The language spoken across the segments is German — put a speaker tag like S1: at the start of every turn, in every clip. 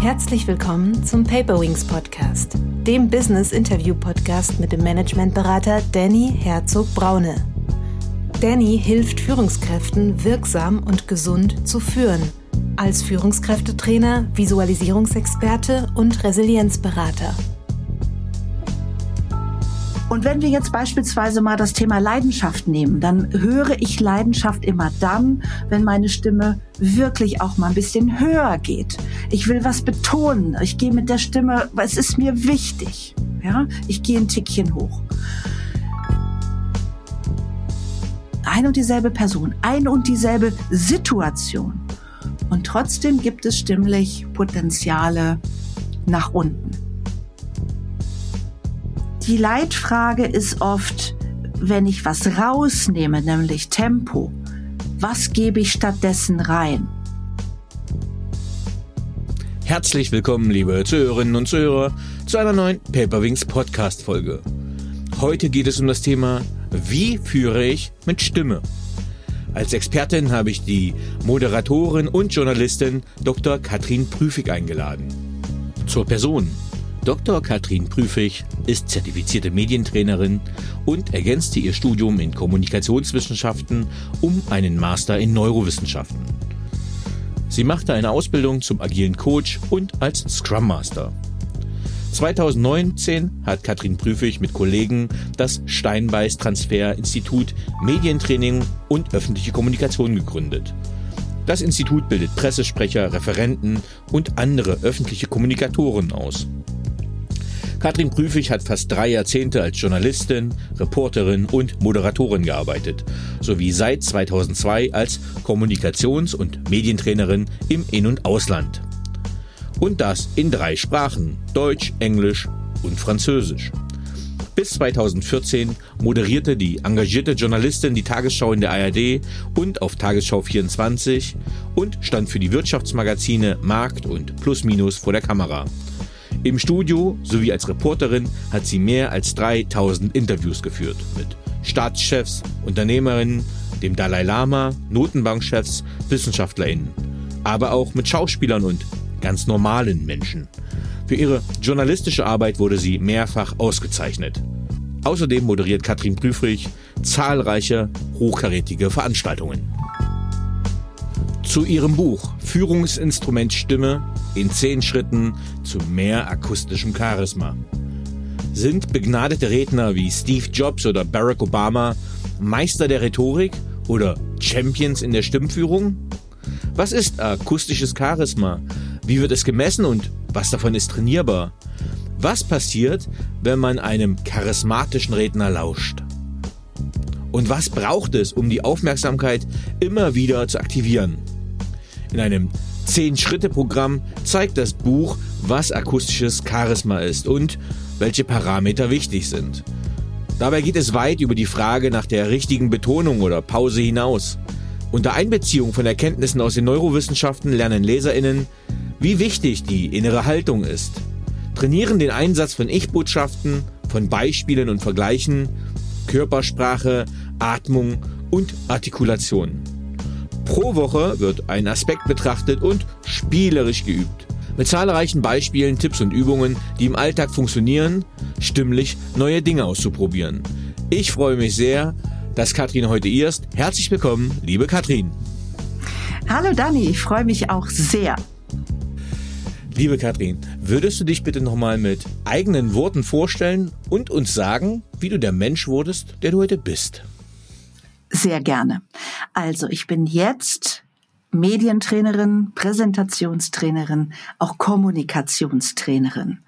S1: Herzlich willkommen zum Paperwings Podcast, dem Business Interview Podcast mit dem Managementberater Danny Herzog Braune. Danny hilft Führungskräften wirksam und gesund zu führen, als Führungskräftetrainer, Visualisierungsexperte und Resilienzberater.
S2: Und wenn wir jetzt beispielsweise mal das Thema Leidenschaft nehmen, dann höre ich Leidenschaft immer dann, wenn meine Stimme wirklich auch mal ein bisschen höher geht. Ich will was betonen. Ich gehe mit der Stimme, es ist mir wichtig. Ja, ich gehe ein Tickchen hoch. Ein und dieselbe Person, ein und dieselbe Situation. Und trotzdem gibt es stimmlich Potenziale nach unten. Die Leitfrage ist oft, wenn ich was rausnehme, nämlich Tempo, was gebe ich stattdessen rein?
S3: Herzlich willkommen, liebe Zuhörerinnen und Zuhörer, zu einer neuen Paperwings Podcast Folge. Heute geht es um das Thema, wie führe ich mit Stimme? Als Expertin habe ich die Moderatorin und Journalistin Dr. Katrin Prüfig eingeladen. Zur Person. Dr. Katrin Prüfig ist zertifizierte Medientrainerin und ergänzte ihr Studium in Kommunikationswissenschaften um einen Master in Neurowissenschaften. Sie machte eine Ausbildung zum agilen Coach und als Scrum Master. 2019 hat Katrin Prüfig mit Kollegen das Steinbeiß Transfer Institut Medientraining und öffentliche Kommunikation gegründet. Das Institut bildet Pressesprecher, Referenten und andere öffentliche Kommunikatoren aus. Katrin Prüfig hat fast drei Jahrzehnte als Journalistin, Reporterin und Moderatorin gearbeitet, sowie seit 2002 als Kommunikations- und Medientrainerin im In- und Ausland. Und das in drei Sprachen, Deutsch, Englisch und Französisch. Bis 2014 moderierte die engagierte Journalistin die Tagesschau in der ARD und auf Tagesschau 24 und stand für die Wirtschaftsmagazine Markt und Plus Minus vor der Kamera. Im Studio sowie als Reporterin hat sie mehr als 3000 Interviews geführt mit Staatschefs, Unternehmerinnen, dem Dalai Lama, Notenbankchefs, Wissenschaftlerinnen, aber auch mit Schauspielern und ganz normalen Menschen. Für ihre journalistische Arbeit wurde sie mehrfach ausgezeichnet. Außerdem moderiert Katrin Prüfrich zahlreiche hochkarätige Veranstaltungen. Zu ihrem Buch Führungsinstrument Stimme in zehn Schritten zu mehr akustischem Charisma. Sind begnadete Redner wie Steve Jobs oder Barack Obama Meister der Rhetorik oder Champions in der Stimmführung? Was ist akustisches Charisma? Wie wird es gemessen und was davon ist trainierbar? Was passiert, wenn man einem charismatischen Redner lauscht? Und was braucht es, um die Aufmerksamkeit immer wieder zu aktivieren? In einem Zehn-Schritte-Programm zeigt das Buch, was akustisches Charisma ist und welche Parameter wichtig sind. Dabei geht es weit über die Frage nach der richtigen Betonung oder Pause hinaus. Unter Einbeziehung von Erkenntnissen aus den Neurowissenschaften lernen Leserinnen, wie wichtig die innere Haltung ist, trainieren den Einsatz von Ich-Botschaften, von Beispielen und Vergleichen, Körpersprache, Atmung und Artikulation. Pro Woche wird ein Aspekt betrachtet und spielerisch geübt. Mit zahlreichen Beispielen, Tipps und Übungen, die im Alltag funktionieren, stimmlich neue Dinge auszuprobieren. Ich freue mich sehr, dass Katrin heute hier ist. Herzlich willkommen, liebe Katrin.
S2: Hallo Dani, ich freue mich auch sehr.
S3: Liebe Katrin, würdest du dich bitte nochmal mit eigenen Worten vorstellen und uns sagen, wie du der Mensch wurdest, der du heute bist?
S2: Sehr gerne. Also ich bin jetzt Medientrainerin, Präsentationstrainerin, auch Kommunikationstrainerin.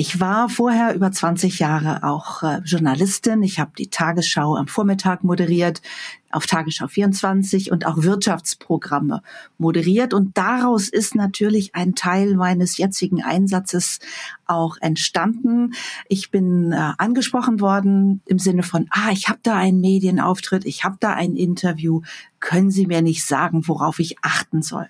S2: Ich war vorher über 20 Jahre auch äh, Journalistin. Ich habe die Tagesschau am Vormittag moderiert, auf Tagesschau 24 und auch Wirtschaftsprogramme moderiert. Und daraus ist natürlich ein Teil meines jetzigen Einsatzes auch entstanden. Ich bin äh, angesprochen worden im Sinne von, ah, ich habe da einen Medienauftritt, ich habe da ein Interview. Können Sie mir nicht sagen, worauf ich achten soll?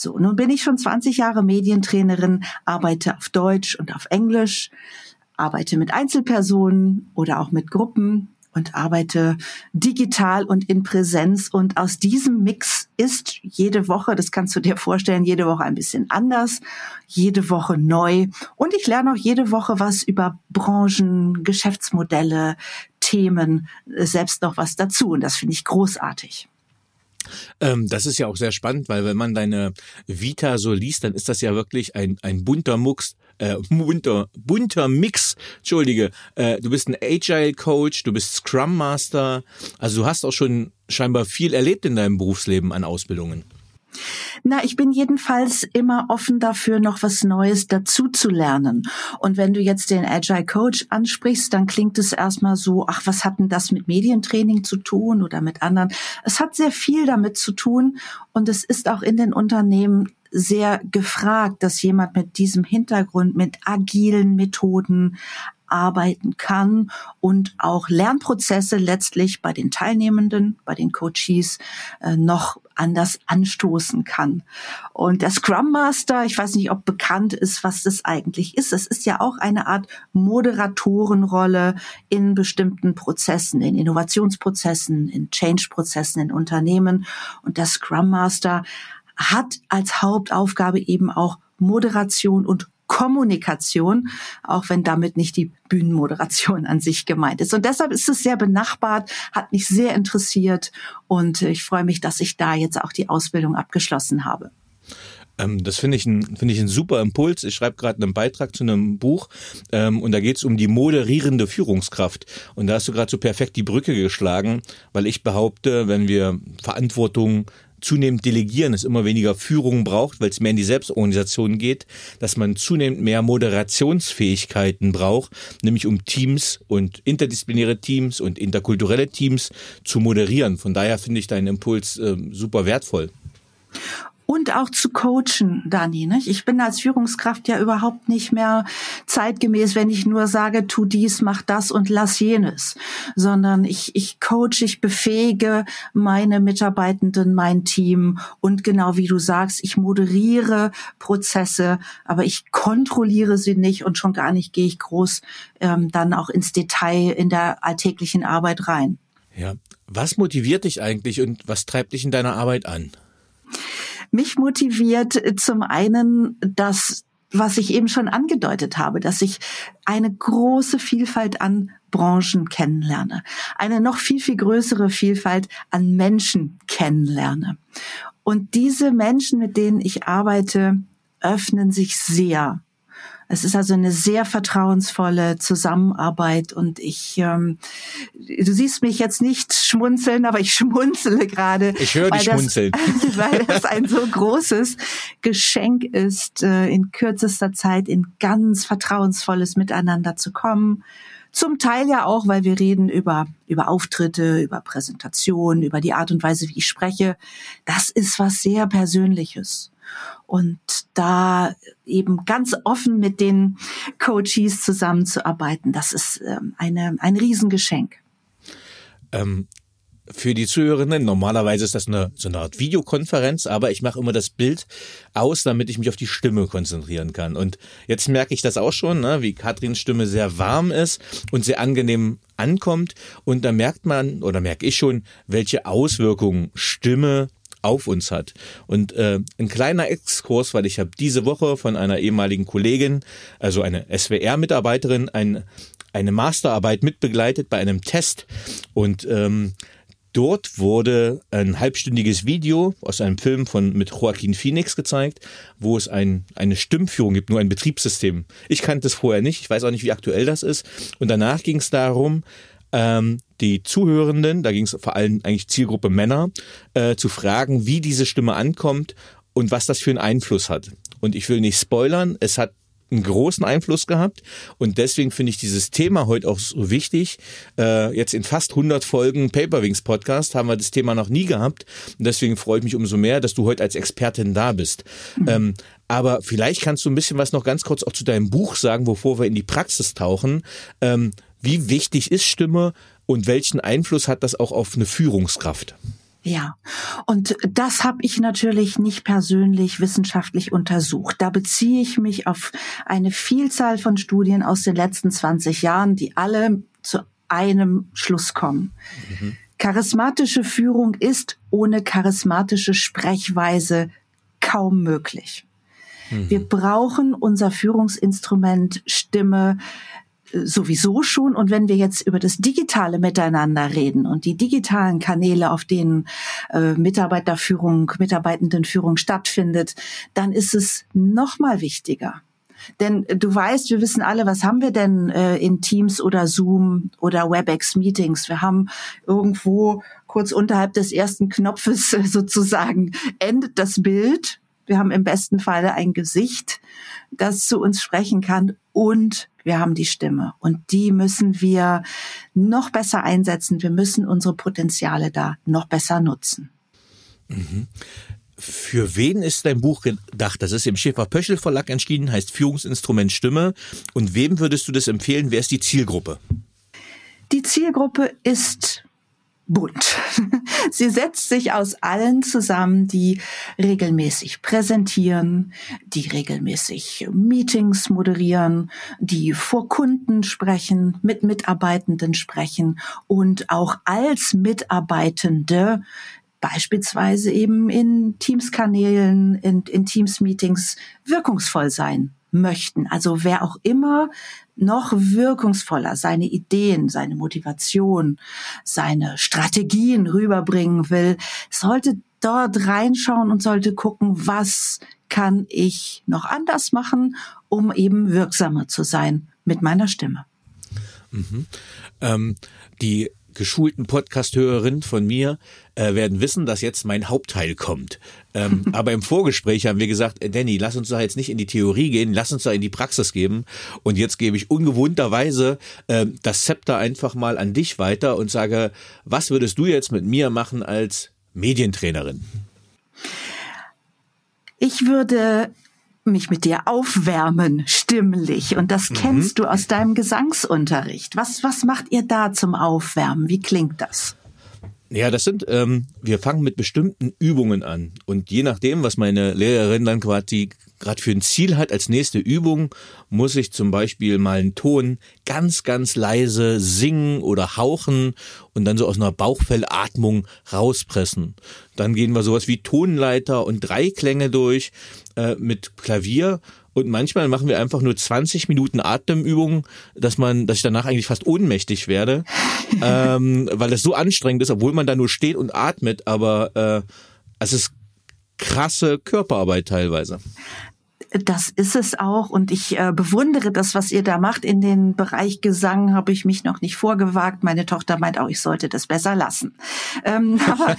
S2: So, nun bin ich schon 20 Jahre Medientrainerin, arbeite auf Deutsch und auf Englisch, arbeite mit Einzelpersonen oder auch mit Gruppen und arbeite digital und in Präsenz. Und aus diesem Mix ist jede Woche, das kannst du dir vorstellen, jede Woche ein bisschen anders, jede Woche neu. Und ich lerne auch jede Woche was über Branchen, Geschäftsmodelle, Themen, äh, selbst noch was dazu. Und das finde ich großartig.
S3: Ähm, das ist ja auch sehr spannend, weil wenn man deine Vita so liest, dann ist das ja wirklich ein, ein bunter Mucks, äh, bunter, bunter Mix, entschuldige, äh, du bist ein Agile Coach, du bist Scrum Master, also du hast auch schon scheinbar viel erlebt in deinem Berufsleben an Ausbildungen.
S2: Na, ich bin jedenfalls immer offen dafür, noch was Neues dazu zu lernen. Und wenn du jetzt den Agile Coach ansprichst, dann klingt es erstmal so, ach, was hat denn das mit Medientraining zu tun oder mit anderen? Es hat sehr viel damit zu tun und es ist auch in den Unternehmen sehr gefragt, dass jemand mit diesem Hintergrund, mit agilen Methoden, arbeiten kann und auch Lernprozesse letztlich bei den Teilnehmenden, bei den Coaches äh, noch anders anstoßen kann. Und der Scrum Master, ich weiß nicht, ob bekannt ist, was das eigentlich ist. Es ist ja auch eine Art Moderatorenrolle in bestimmten Prozessen, in Innovationsprozessen, in Change-Prozessen in Unternehmen. Und der Scrum Master hat als Hauptaufgabe eben auch Moderation und Kommunikation, auch wenn damit nicht die Bühnenmoderation an sich gemeint ist. Und deshalb ist es sehr benachbart, hat mich sehr interessiert und ich freue mich, dass ich da jetzt auch die Ausbildung abgeschlossen habe
S3: ähm, das finde ich ein finde ich ein super Impuls. Ich schreibe gerade einen Beitrag zu einem Buch ähm, und da geht es um die moderierende Führungskraft. Und da hast du gerade so perfekt die Brücke geschlagen, weil ich behaupte, wenn wir Verantwortung zunehmend delegieren, es immer weniger Führung braucht, weil es mehr in die Selbstorganisation geht, dass man zunehmend mehr Moderationsfähigkeiten braucht, nämlich um Teams und interdisziplinäre Teams und interkulturelle Teams zu moderieren. Von daher finde ich deinen Impuls äh, super wertvoll
S2: und auch zu coachen, Dani. Nicht? Ich bin als Führungskraft ja überhaupt nicht mehr zeitgemäß, wenn ich nur sage, tu dies, mach das und lass jenes, sondern ich, ich coach, ich befähige meine Mitarbeitenden, mein Team und genau wie du sagst, ich moderiere Prozesse, aber ich kontrolliere sie nicht und schon gar nicht gehe ich groß ähm, dann auch ins Detail in der alltäglichen Arbeit rein.
S3: Ja, was motiviert dich eigentlich und was treibt dich in deiner Arbeit an?
S2: Mich motiviert äh, zum einen das, was ich eben schon angedeutet habe, dass ich eine große Vielfalt an Branchen kennenlerne, eine noch viel, viel größere Vielfalt an Menschen kennenlerne. Und diese Menschen, mit denen ich arbeite, öffnen sich sehr es ist also eine sehr vertrauensvolle Zusammenarbeit und ich, ähm, du siehst mich jetzt nicht schmunzeln, aber ich schmunzele gerade.
S3: Ich höre dich schmunzeln.
S2: weil das ein so großes Geschenk ist, äh, in kürzester Zeit in ganz vertrauensvolles Miteinander zu kommen. Zum Teil ja auch, weil wir reden über, über Auftritte, über Präsentationen, über die Art und Weise, wie ich spreche. Das ist was sehr Persönliches. Und da eben ganz offen mit den Coaches zusammenzuarbeiten, das ist ähm, eine, ein Riesengeschenk.
S3: Ähm, für die Zuhörenden, normalerweise ist das eine, so eine Art Videokonferenz, aber ich mache immer das Bild aus, damit ich mich auf die Stimme konzentrieren kann. Und jetzt merke ich das auch schon, ne, wie Katrins Stimme sehr warm ist und sehr angenehm ankommt. Und da merkt man, oder merke ich schon, welche Auswirkungen Stimme auf uns hat. Und äh, ein kleiner Exkurs, weil ich habe diese Woche von einer ehemaligen Kollegin, also eine SWR-Mitarbeiterin, ein, eine Masterarbeit mitbegleitet bei einem Test und ähm, Dort wurde ein halbstündiges Video aus einem Film von mit Joaquin Phoenix gezeigt, wo es ein, eine Stimmführung gibt, nur ein Betriebssystem. Ich kannte es vorher nicht, ich weiß auch nicht, wie aktuell das ist. Und danach ging es darum, ähm, die Zuhörenden, da ging es vor allem eigentlich Zielgruppe Männer, äh, zu fragen, wie diese Stimme ankommt und was das für einen Einfluss hat. Und ich will nicht spoilern, es hat einen großen Einfluss gehabt und deswegen finde ich dieses Thema heute auch so wichtig. Äh, jetzt in fast 100 Folgen Paperwings Podcast haben wir das Thema noch nie gehabt und deswegen freue ich mich umso mehr, dass du heute als Expertin da bist. Mhm. Ähm, aber vielleicht kannst du ein bisschen was noch ganz kurz auch zu deinem Buch sagen, bevor wir in die Praxis tauchen. Ähm, wie wichtig ist Stimme und welchen Einfluss hat das auch auf eine Führungskraft?
S2: Ja, und das habe ich natürlich nicht persönlich wissenschaftlich untersucht. Da beziehe ich mich auf eine Vielzahl von Studien aus den letzten 20 Jahren, die alle zu einem Schluss kommen. Mhm. Charismatische Führung ist ohne charismatische Sprechweise kaum möglich. Mhm. Wir brauchen unser Führungsinstrument Stimme sowieso schon. Und wenn wir jetzt über das digitale Miteinander reden und die digitalen Kanäle, auf denen äh, Mitarbeiterführung, Mitarbeitendenführung stattfindet, dann ist es noch mal wichtiger. Denn du weißt, wir wissen alle, was haben wir denn äh, in Teams oder Zoom oder WebEx-Meetings? Wir haben irgendwo kurz unterhalb des ersten Knopfes äh, sozusagen endet das Bild. Wir haben im besten Falle ein Gesicht, das zu uns sprechen kann und wir haben die Stimme. Und die müssen wir noch besser einsetzen. Wir müssen unsere Potenziale da noch besser nutzen.
S3: Mhm. Für wen ist dein Buch gedacht? Das ist im Schäfer-Pöschel Verlag entschieden, heißt Führungsinstrument Stimme. Und wem würdest du das empfehlen? Wer ist die Zielgruppe?
S2: Die Zielgruppe ist bunt. Sie setzt sich aus allen zusammen, die regelmäßig präsentieren, die regelmäßig Meetings moderieren, die vor Kunden sprechen, mit Mitarbeitenden sprechen und auch als Mitarbeitende beispielsweise eben in Teams-Kanälen, in, in Teams-Meetings wirkungsvoll sein möchten. Also wer auch immer noch wirkungsvoller seine Ideen, seine Motivation, seine Strategien rüberbringen will, sollte dort reinschauen und sollte gucken, was kann ich noch anders machen, um eben wirksamer zu sein mit meiner Stimme.
S3: Mhm. Ähm, die geschulten Podcast-Hörerinnen von mir äh, werden wissen, dass jetzt mein Hauptteil kommt. Ähm, aber im Vorgespräch haben wir gesagt, äh, Danny, lass uns da jetzt nicht in die Theorie gehen, lass uns da in die Praxis geben. Und jetzt gebe ich ungewohnterweise äh, das Zepter einfach mal an dich weiter und sage, was würdest du jetzt mit mir machen als Medientrainerin?
S2: Ich würde mich mit dir aufwärmen, stimmlich. Und das mhm. kennst du aus deinem Gesangsunterricht. Was, was macht ihr da zum Aufwärmen? Wie klingt das?
S3: Ja, das sind, ähm, wir fangen mit bestimmten Übungen an. Und je nachdem, was meine Lehrerin dann quasi gerade für ein Ziel hat als nächste Übung, muss ich zum Beispiel mal einen Ton ganz, ganz leise singen oder hauchen und dann so aus einer Bauchfellatmung rauspressen. Dann gehen wir sowas wie Tonleiter und Dreiklänge durch äh, mit Klavier und manchmal machen wir einfach nur 20 Minuten Atemübungen, dass man, dass ich danach eigentlich fast ohnmächtig werde, ähm, weil es so anstrengend ist, obwohl man da nur steht und atmet. Aber äh, es ist krasse Körperarbeit teilweise.
S2: Das ist es auch und ich äh, bewundere das, was ihr da macht. In den Bereich Gesang habe ich mich noch nicht vorgewagt. Meine Tochter meint auch, ich sollte das besser lassen. Ähm, aber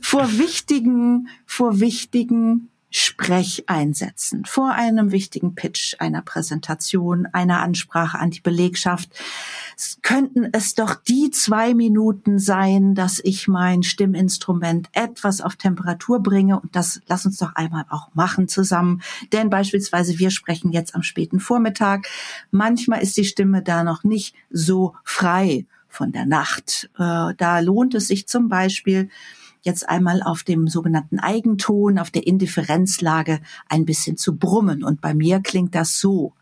S2: vor wichtigen, vor wichtigen Sprecheinsätzen vor einem wichtigen Pitch, einer Präsentation, einer Ansprache an die Belegschaft. Könnten es doch die zwei Minuten sein, dass ich mein Stimminstrument etwas auf Temperatur bringe und das lass uns doch einmal auch machen zusammen. Denn beispielsweise wir sprechen jetzt am späten Vormittag. Manchmal ist die Stimme da noch nicht so frei von der Nacht. Äh, da lohnt es sich zum Beispiel, jetzt einmal auf dem sogenannten Eigenton, auf der Indifferenzlage ein bisschen zu brummen. Und bei mir klingt das so.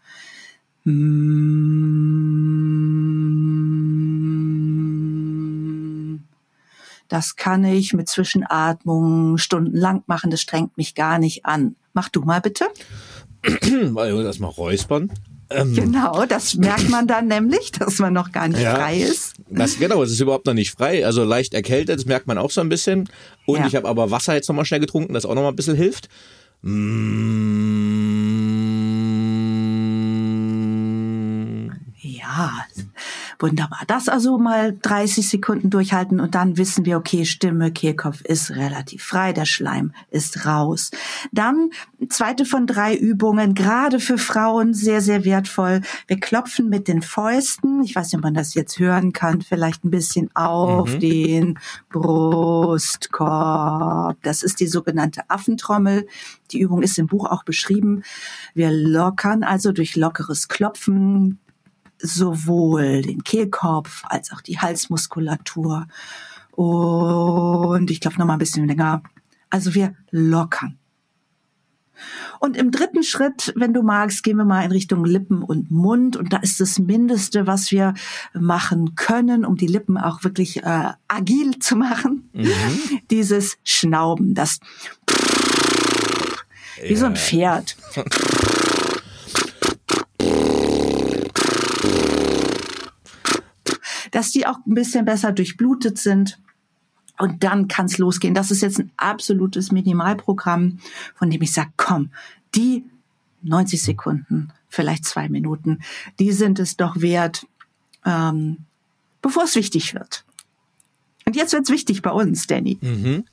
S2: Das kann ich mit Zwischenatmungen stundenlang machen, das strengt mich gar nicht an. Mach du mal bitte.
S3: Erstmal räuspern.
S2: Ähm, genau, das merkt man dann nämlich, dass man noch gar nicht ja, frei ist.
S3: Das, genau, es ist überhaupt noch nicht frei. Also leicht erkältet, das merkt man auch so ein bisschen. Und ja. ich habe aber Wasser jetzt nochmal schnell getrunken, das auch nochmal ein bisschen hilft.
S2: Ja, Wunderbar. Das also mal 30 Sekunden durchhalten und dann wissen wir, okay, Stimme, Kehlkopf ist relativ frei, der Schleim ist raus. Dann zweite von drei Übungen, gerade für Frauen sehr, sehr wertvoll. Wir klopfen mit den Fäusten, ich weiß nicht, ob man das jetzt hören kann, vielleicht ein bisschen auf mhm. den Brustkorb. Das ist die sogenannte Affentrommel. Die Übung ist im Buch auch beschrieben. Wir lockern also durch lockeres Klopfen sowohl den Kehlkopf als auch die Halsmuskulatur. Und ich glaube noch mal ein bisschen länger. Also wir lockern. Und im dritten Schritt, wenn du magst, gehen wir mal in Richtung Lippen und Mund. Und da ist das Mindeste, was wir machen können, um die Lippen auch wirklich äh, agil zu machen, mhm. dieses Schnauben, das wie ja. so ein Pferd. Dass die auch ein bisschen besser durchblutet sind. Und dann kann es losgehen. Das ist jetzt ein absolutes Minimalprogramm, von dem ich sage, komm, die 90 Sekunden, vielleicht zwei Minuten, die sind es doch wert, ähm, bevor es wichtig wird. Und jetzt wird's wichtig bei uns, Danny. Mhm.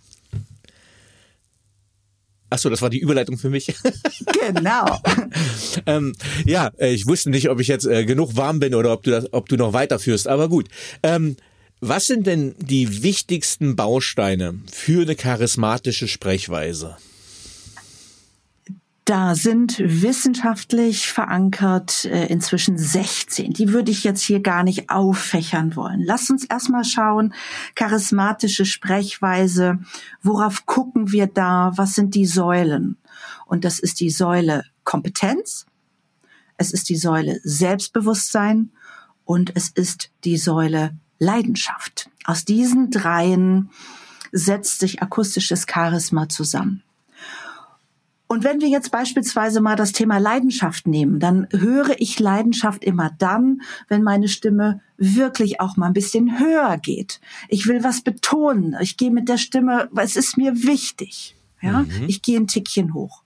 S3: Ach so, das war die Überleitung für mich.
S2: Genau.
S3: ähm, ja, äh, ich wusste nicht, ob ich jetzt äh, genug warm bin oder ob du das, ob du noch weiterführst. Aber gut. Ähm, was sind denn die wichtigsten Bausteine für eine charismatische Sprechweise?
S2: Da sind wissenschaftlich verankert äh, inzwischen 16. Die würde ich jetzt hier gar nicht auffächern wollen. Lass uns erstmal schauen, charismatische Sprechweise, worauf gucken wir da, was sind die Säulen? Und das ist die Säule Kompetenz, es ist die Säule Selbstbewusstsein und es ist die Säule Leidenschaft. Aus diesen dreien setzt sich akustisches Charisma zusammen. Und wenn wir jetzt beispielsweise mal das Thema Leidenschaft nehmen, dann höre ich Leidenschaft immer dann, wenn meine Stimme wirklich auch mal ein bisschen höher geht. Ich will was betonen. Ich gehe mit der Stimme, es ist mir wichtig. Ja, mhm. ich gehe ein Tickchen hoch.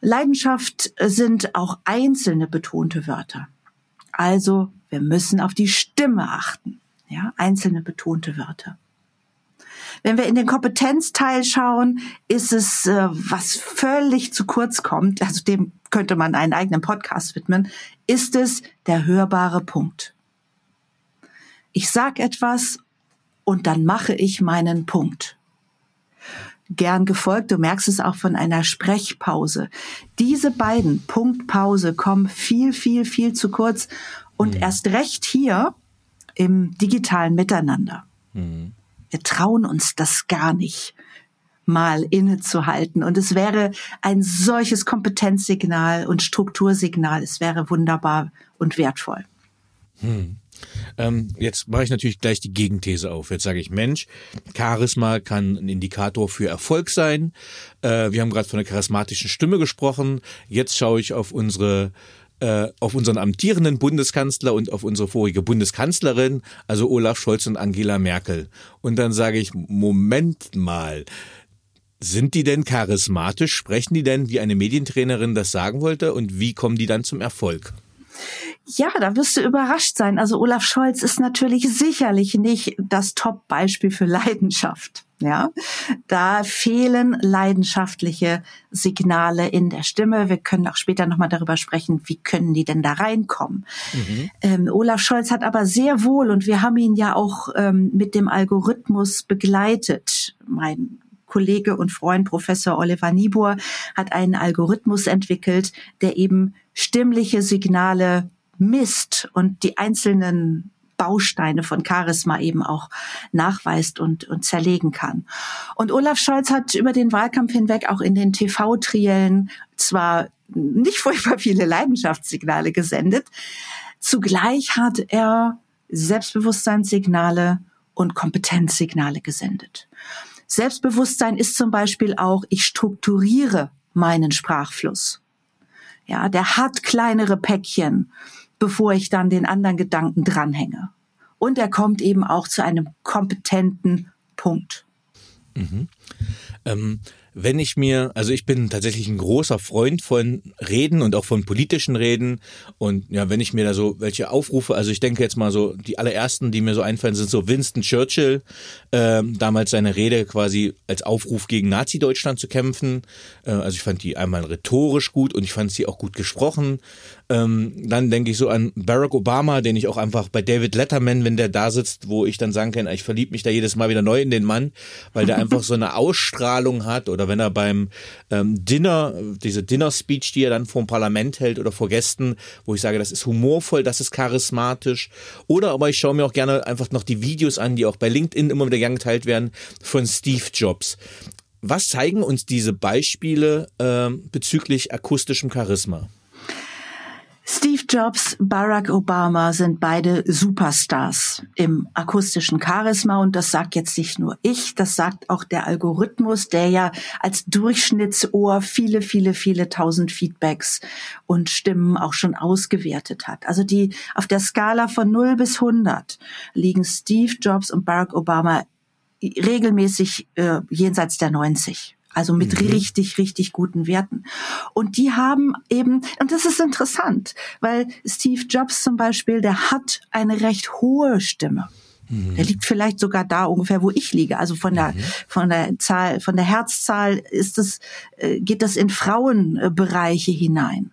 S2: Leidenschaft sind auch einzelne betonte Wörter. Also wir müssen auf die Stimme achten. Ja, einzelne betonte Wörter. Wenn wir in den Kompetenzteil schauen, ist es, äh, was völlig zu kurz kommt, also dem könnte man einen eigenen Podcast widmen, ist es der hörbare Punkt. Ich sag etwas und dann mache ich meinen Punkt. Gern gefolgt, du merkst es auch von einer Sprechpause. Diese beiden Punktpause kommen viel, viel, viel zu kurz und mhm. erst recht hier im digitalen Miteinander. Mhm. Wir trauen uns das gar nicht mal innezuhalten. Und es wäre ein solches Kompetenzsignal und Struktursignal. Es wäre wunderbar und wertvoll.
S3: Hm. Ähm, jetzt mache ich natürlich gleich die Gegenthese auf. Jetzt sage ich, Mensch, Charisma kann ein Indikator für Erfolg sein. Äh, wir haben gerade von einer charismatischen Stimme gesprochen. Jetzt schaue ich auf unsere äh, auf unseren amtierenden Bundeskanzler und auf unsere vorige Bundeskanzlerin, also Olaf Scholz und Angela Merkel. Und dann sage ich, Moment mal, sind die denn charismatisch? Sprechen die denn, wie eine Medientrainerin das sagen wollte? Und wie kommen die dann zum Erfolg?
S2: Ja, da wirst du überrascht sein. Also Olaf Scholz ist natürlich sicherlich nicht das Top-Beispiel für Leidenschaft. Ja, da fehlen leidenschaftliche Signale in der Stimme. Wir können auch später nochmal darüber sprechen, wie können die denn da reinkommen. Mhm. Ähm, Olaf Scholz hat aber sehr wohl, und wir haben ihn ja auch ähm, mit dem Algorithmus begleitet. Mein Kollege und Freund Professor Oliver Niebuhr hat einen Algorithmus entwickelt, der eben stimmliche Signale misst und die einzelnen Bausteine von Charisma eben auch nachweist und, und zerlegen kann. Und Olaf Scholz hat über den Wahlkampf hinweg auch in den TV-Triellen zwar nicht furchtbar viele Leidenschaftssignale gesendet, zugleich hat er Selbstbewusstseinssignale und Kompetenzsignale gesendet. Selbstbewusstsein ist zum Beispiel auch, ich strukturiere meinen Sprachfluss. Ja, der hat kleinere Päckchen bevor ich dann den anderen Gedanken dranhänge. Und er kommt eben auch zu einem kompetenten Punkt.
S3: Mhm. Ähm, wenn ich mir, also ich bin tatsächlich ein großer Freund von Reden und auch von politischen Reden. Und ja, wenn ich mir da so welche aufrufe, also ich denke jetzt mal so, die allerersten, die mir so einfallen, sind so Winston Churchill, äh, damals seine Rede quasi als Aufruf gegen Nazi-Deutschland zu kämpfen. Äh, also ich fand die einmal rhetorisch gut und ich fand sie auch gut gesprochen. Ähm, dann denke ich so an Barack Obama, den ich auch einfach bei David Letterman, wenn der da sitzt, wo ich dann sagen kann, ich verliebe mich da jedes Mal wieder neu in den Mann, weil der einfach so eine Ausstrahlung hat oder wenn er beim ähm, Dinner, diese Dinner-Speech, die er dann vor dem Parlament hält oder vor Gästen, wo ich sage, das ist humorvoll, das ist charismatisch. Oder aber ich schaue mir auch gerne einfach noch die Videos an, die auch bei LinkedIn immer wieder gern geteilt werden, von Steve Jobs Was zeigen uns diese Beispiele äh, bezüglich akustischem Charisma?
S2: Steve Jobs, Barack Obama sind beide Superstars im akustischen Charisma und das sagt jetzt nicht nur ich, das sagt auch der Algorithmus, der ja als Durchschnittsohr viele, viele, viele tausend Feedbacks und Stimmen auch schon ausgewertet hat. Also die auf der Skala von 0 bis 100 liegen Steve Jobs und Barack Obama regelmäßig äh, jenseits der 90 also mit mhm. richtig, richtig guten Werten. Und die haben eben, und das ist interessant, weil Steve Jobs zum Beispiel, der hat eine recht hohe Stimme. Mhm. Der liegt vielleicht sogar da ungefähr, wo ich liege. Also von der, mhm. von der Zahl, von der Herzzahl ist es, äh, geht das in Frauenbereiche hinein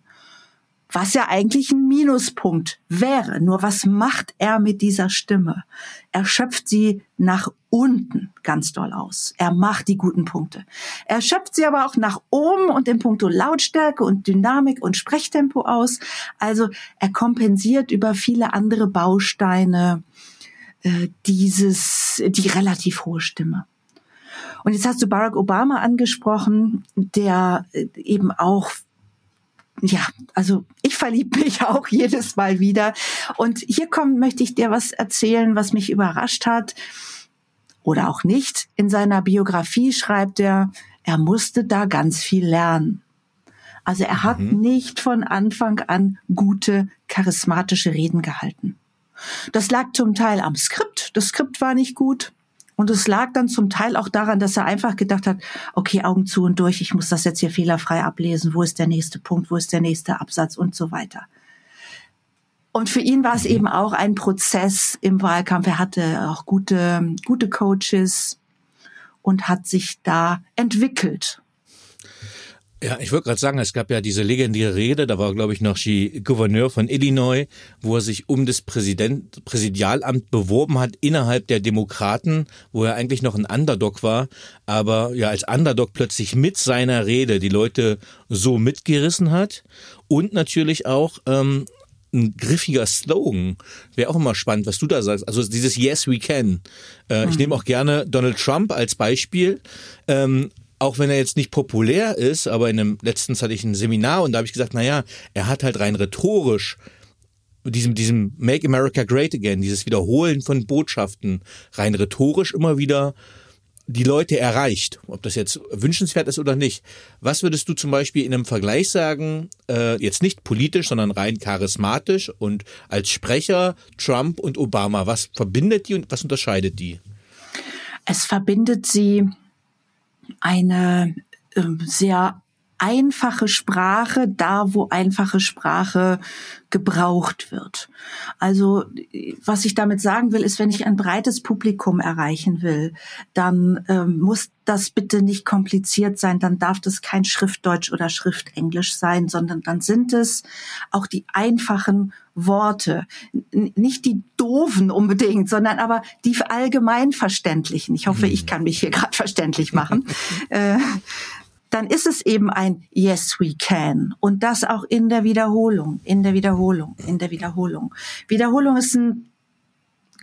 S2: was ja eigentlich ein Minuspunkt wäre. Nur was macht er mit dieser Stimme? Er schöpft sie nach unten ganz doll aus. Er macht die guten Punkte. Er schöpft sie aber auch nach oben und in puncto Lautstärke und Dynamik und Sprechtempo aus. Also er kompensiert über viele andere Bausteine äh, dieses, die relativ hohe Stimme. Und jetzt hast du Barack Obama angesprochen, der äh, eben auch ja, also ich verliebe mich auch jedes Mal wieder. Und hier kommt, möchte ich dir was erzählen, was mich überrascht hat oder auch nicht. In seiner Biografie schreibt er, er musste da ganz viel lernen. Also er hat mhm. nicht von Anfang an gute, charismatische Reden gehalten. Das lag zum Teil am Skript. Das Skript war nicht gut. Und es lag dann zum Teil auch daran, dass er einfach gedacht hat, okay, Augen zu und durch, ich muss das jetzt hier fehlerfrei ablesen, wo ist der nächste Punkt, wo ist der nächste Absatz und so weiter. Und für ihn war es eben auch ein Prozess im Wahlkampf. Er hatte auch gute, gute Coaches und hat sich da entwickelt.
S3: Ja, ich wollte gerade sagen, es gab ja diese legendäre Rede, da war, glaube ich, noch die Gouverneur von Illinois, wo er sich um das Präsident, Präsidialamt beworben hat innerhalb der Demokraten, wo er eigentlich noch ein Underdog war, aber ja als Underdog plötzlich mit seiner Rede die Leute so mitgerissen hat und natürlich auch ähm, ein griffiger Slogan. Wäre auch immer spannend, was du da sagst. Also dieses Yes, we can. Äh, mhm. Ich nehme auch gerne Donald Trump als Beispiel. Ähm, auch wenn er jetzt nicht populär ist, aber in einem letztens hatte ich ein Seminar und da habe ich gesagt, naja, er hat halt rein rhetorisch diesem, diesem Make America Great Again, dieses Wiederholen von Botschaften rein rhetorisch immer wieder die Leute erreicht, ob das jetzt wünschenswert ist oder nicht. Was würdest du zum Beispiel in einem Vergleich sagen, äh, jetzt nicht politisch, sondern rein charismatisch und als Sprecher Trump und Obama, was verbindet die und was unterscheidet die?
S2: Es verbindet sie eine äh, sehr einfache Sprache da, wo einfache Sprache gebraucht wird. Also was ich damit sagen will, ist, wenn ich ein breites Publikum erreichen will, dann ähm, muss das bitte nicht kompliziert sein, dann darf das kein Schriftdeutsch oder Schriftenglisch sein, sondern dann sind es auch die einfachen Worte, nicht die doofen unbedingt, sondern aber die allgemein verständlichen. Ich hoffe, ich hm. kann mich hier gerade verständlich machen. äh, dann ist es eben ein Yes, we can. Und das auch in der Wiederholung, in der Wiederholung, in der Wiederholung. Wiederholung ist ein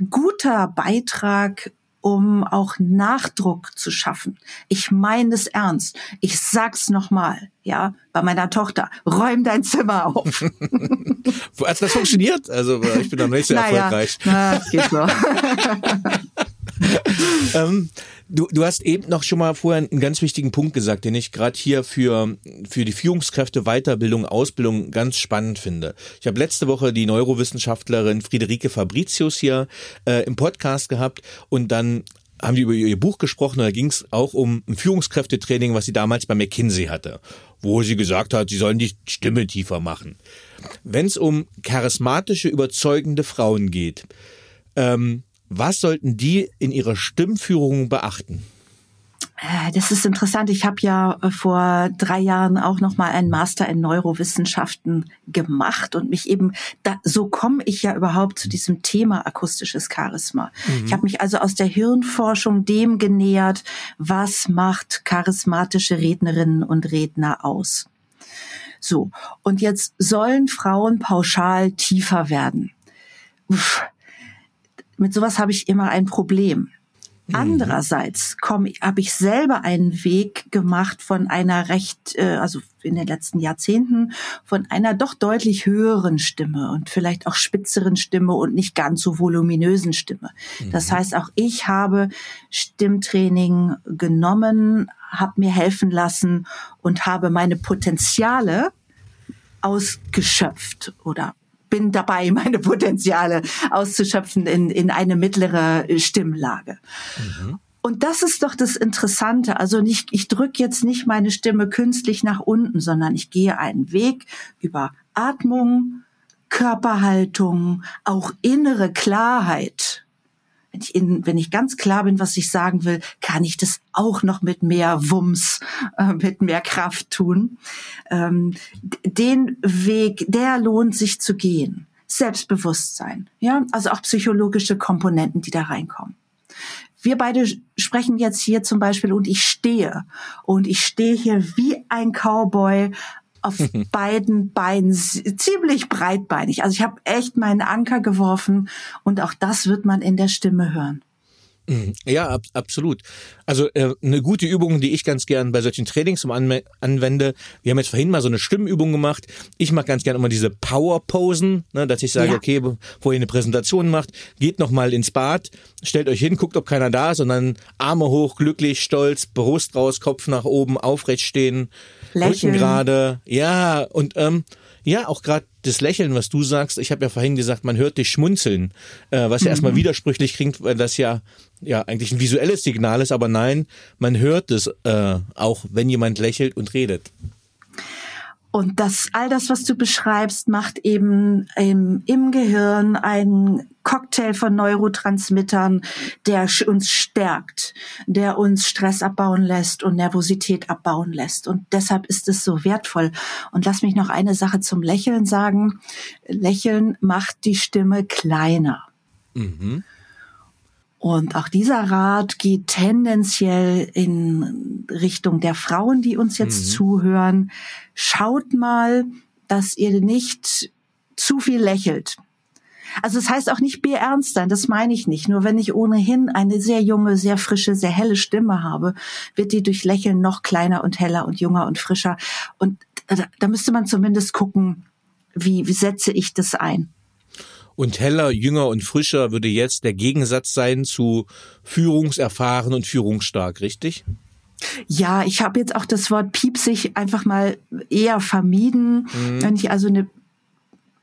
S2: guter Beitrag, um auch Nachdruck zu schaffen. Ich meine es ernst. Ich sag's nochmal, ja, bei meiner Tochter. Räum dein Zimmer auf.
S3: Hat das funktioniert? Also ich bin da nicht sehr naja, erfolgreich. Na, geht so. ähm, du, du hast eben noch schon mal vorher einen ganz wichtigen Punkt gesagt, den ich gerade hier für, für die Führungskräfte Weiterbildung, Ausbildung ganz spannend finde. Ich habe letzte Woche die Neurowissenschaftlerin Friederike Fabricius hier äh, im Podcast gehabt und dann haben die über ihr Buch gesprochen und da ging es auch um ein Führungskräftetraining, was sie damals bei McKinsey hatte, wo sie gesagt hat, sie sollen die Stimme tiefer machen. Wenn es um charismatische, überzeugende Frauen geht, ähm, was sollten die in ihrer Stimmführung beachten?
S2: Äh, das ist interessant. Ich habe ja äh, vor drei Jahren auch noch mal einen Master in Neurowissenschaften gemacht und mich eben da, so komme ich ja überhaupt zu diesem Thema akustisches Charisma. Mhm. Ich habe mich also aus der Hirnforschung dem genähert, was macht charismatische Rednerinnen und Redner aus. So und jetzt sollen Frauen pauschal tiefer werden. Uff mit sowas habe ich immer ein Problem. Mhm. Andererseits habe ich selber einen Weg gemacht von einer recht, äh, also in den letzten Jahrzehnten, von einer doch deutlich höheren Stimme und vielleicht auch spitzeren Stimme und nicht ganz so voluminösen Stimme. Mhm. Das heißt, auch ich habe Stimmtraining genommen, habe mir helfen lassen und habe meine Potenziale ausgeschöpft oder bin dabei, meine Potenziale auszuschöpfen in, in eine mittlere Stimmlage. Mhm. Und das ist doch das Interessante. Also nicht, ich drücke jetzt nicht meine Stimme künstlich nach unten, sondern ich gehe einen Weg über Atmung, Körperhaltung, auch innere Klarheit wenn ich, in, wenn ich ganz klar bin, was ich sagen will, kann ich das auch noch mit mehr Wumms, äh, mit mehr Kraft tun. Ähm, den Weg, der lohnt sich zu gehen. Selbstbewusstsein, ja, also auch psychologische Komponenten, die da reinkommen. Wir beide sprechen jetzt hier zum Beispiel und ich stehe und ich stehe hier wie ein Cowboy auf beiden Beinen ziemlich breitbeinig. Also ich habe echt meinen Anker geworfen und auch das wird man in der Stimme hören.
S3: Mhm. Ja, ab, absolut. Also äh, eine gute Übung, die ich ganz gern bei solchen Trainings anwende. Wir haben jetzt vorhin mal so eine Stimmenübung gemacht. Ich mache ganz gern immer diese Power-Posen, ne, dass ich sage, ja. okay, bevor ihr eine Präsentation macht, geht noch mal ins Bad, stellt euch hin, guckt, ob keiner da ist, und dann Arme hoch, glücklich, stolz, Brust raus, Kopf nach oben, aufrecht stehen, Lächeln. Rücken gerade. Ja, und ähm, ja, auch gerade das Lächeln, was du sagst, ich habe ja vorhin gesagt, man hört dich schmunzeln, äh, was ja mhm. erstmal widersprüchlich klingt, weil das ja ja eigentlich ein visuelles Signal ist, aber nein, man hört es äh, auch, wenn jemand lächelt und redet.
S2: Und das, all das, was du beschreibst, macht eben im, im Gehirn einen Cocktail von Neurotransmittern, der uns stärkt, der uns Stress abbauen lässt und Nervosität abbauen lässt. Und deshalb ist es so wertvoll. Und lass mich noch eine Sache zum Lächeln sagen. Lächeln macht die Stimme kleiner. Mhm. Und auch dieser Rat geht tendenziell in Richtung der Frauen, die uns jetzt mhm. zuhören. Schaut mal, dass ihr nicht zu viel lächelt. Also es das heißt auch nicht beernst sein, das meine ich nicht. Nur wenn ich ohnehin eine sehr junge, sehr frische, sehr helle Stimme habe, wird die durch Lächeln noch kleiner und heller und junger und frischer. Und da, da müsste man zumindest gucken, wie, wie setze ich das ein.
S3: Und heller, jünger und frischer würde jetzt der Gegensatz sein zu führungserfahren und führungsstark, richtig?
S2: Ja, ich habe jetzt auch das Wort piepsig einfach mal eher vermieden. Mhm. Wenn ich also eine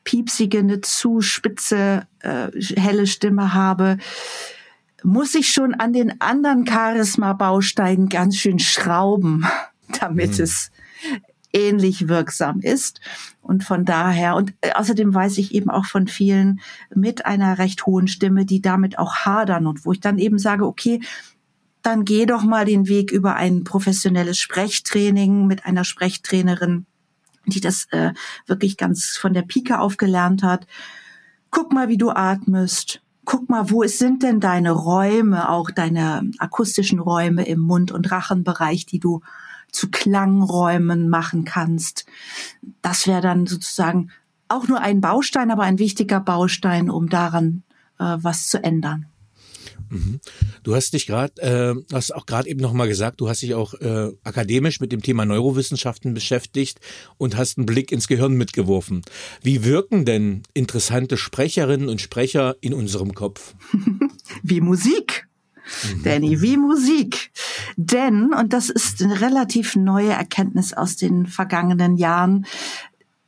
S2: piepsige, eine zu spitze, äh, helle Stimme habe, muss ich schon an den anderen Charisma-Bausteinen ganz schön schrauben, damit mhm. es ähnlich wirksam ist. Und von daher, und äh, außerdem weiß ich eben auch von vielen mit einer recht hohen Stimme, die damit auch hadern und wo ich dann eben sage, okay, dann geh doch mal den Weg über ein professionelles Sprechtraining mit einer Sprechtrainerin, die das äh, wirklich ganz von der Pike aufgelernt hat. Guck mal, wie du atmest. Guck mal, wo sind denn deine Räume, auch deine akustischen Räume im Mund- und Rachenbereich, die du zu Klangräumen machen kannst. Das wäre dann sozusagen auch nur ein Baustein, aber ein wichtiger Baustein, um daran äh, was zu ändern.
S3: Mhm. Du hast dich gerade, äh, hast auch gerade eben nochmal gesagt, du hast dich auch äh, akademisch mit dem Thema Neurowissenschaften beschäftigt und hast einen Blick ins Gehirn mitgeworfen. Wie wirken denn interessante Sprecherinnen und Sprecher in unserem Kopf?
S2: Wie Musik. Mhm. Danny, wie Musik. Denn, und das ist eine relativ neue Erkenntnis aus den vergangenen Jahren,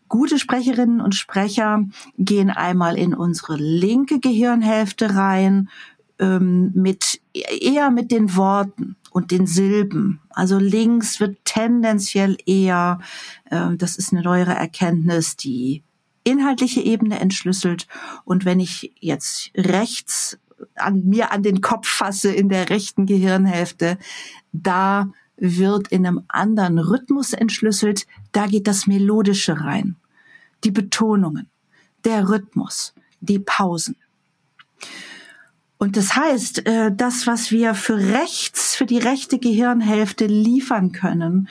S2: gute Sprecherinnen und Sprecher gehen einmal in unsere linke Gehirnhälfte rein, ähm, mit, eher mit den Worten und den Silben. Also links wird tendenziell eher, äh, das ist eine neuere Erkenntnis, die inhaltliche Ebene entschlüsselt. Und wenn ich jetzt rechts an mir an den Kopf fasse in der rechten Gehirnhälfte, da wird in einem anderen Rhythmus entschlüsselt, da geht das Melodische rein, die Betonungen, der Rhythmus, die Pausen. Und das heißt, äh, das, was wir für rechts, für die rechte Gehirnhälfte liefern können,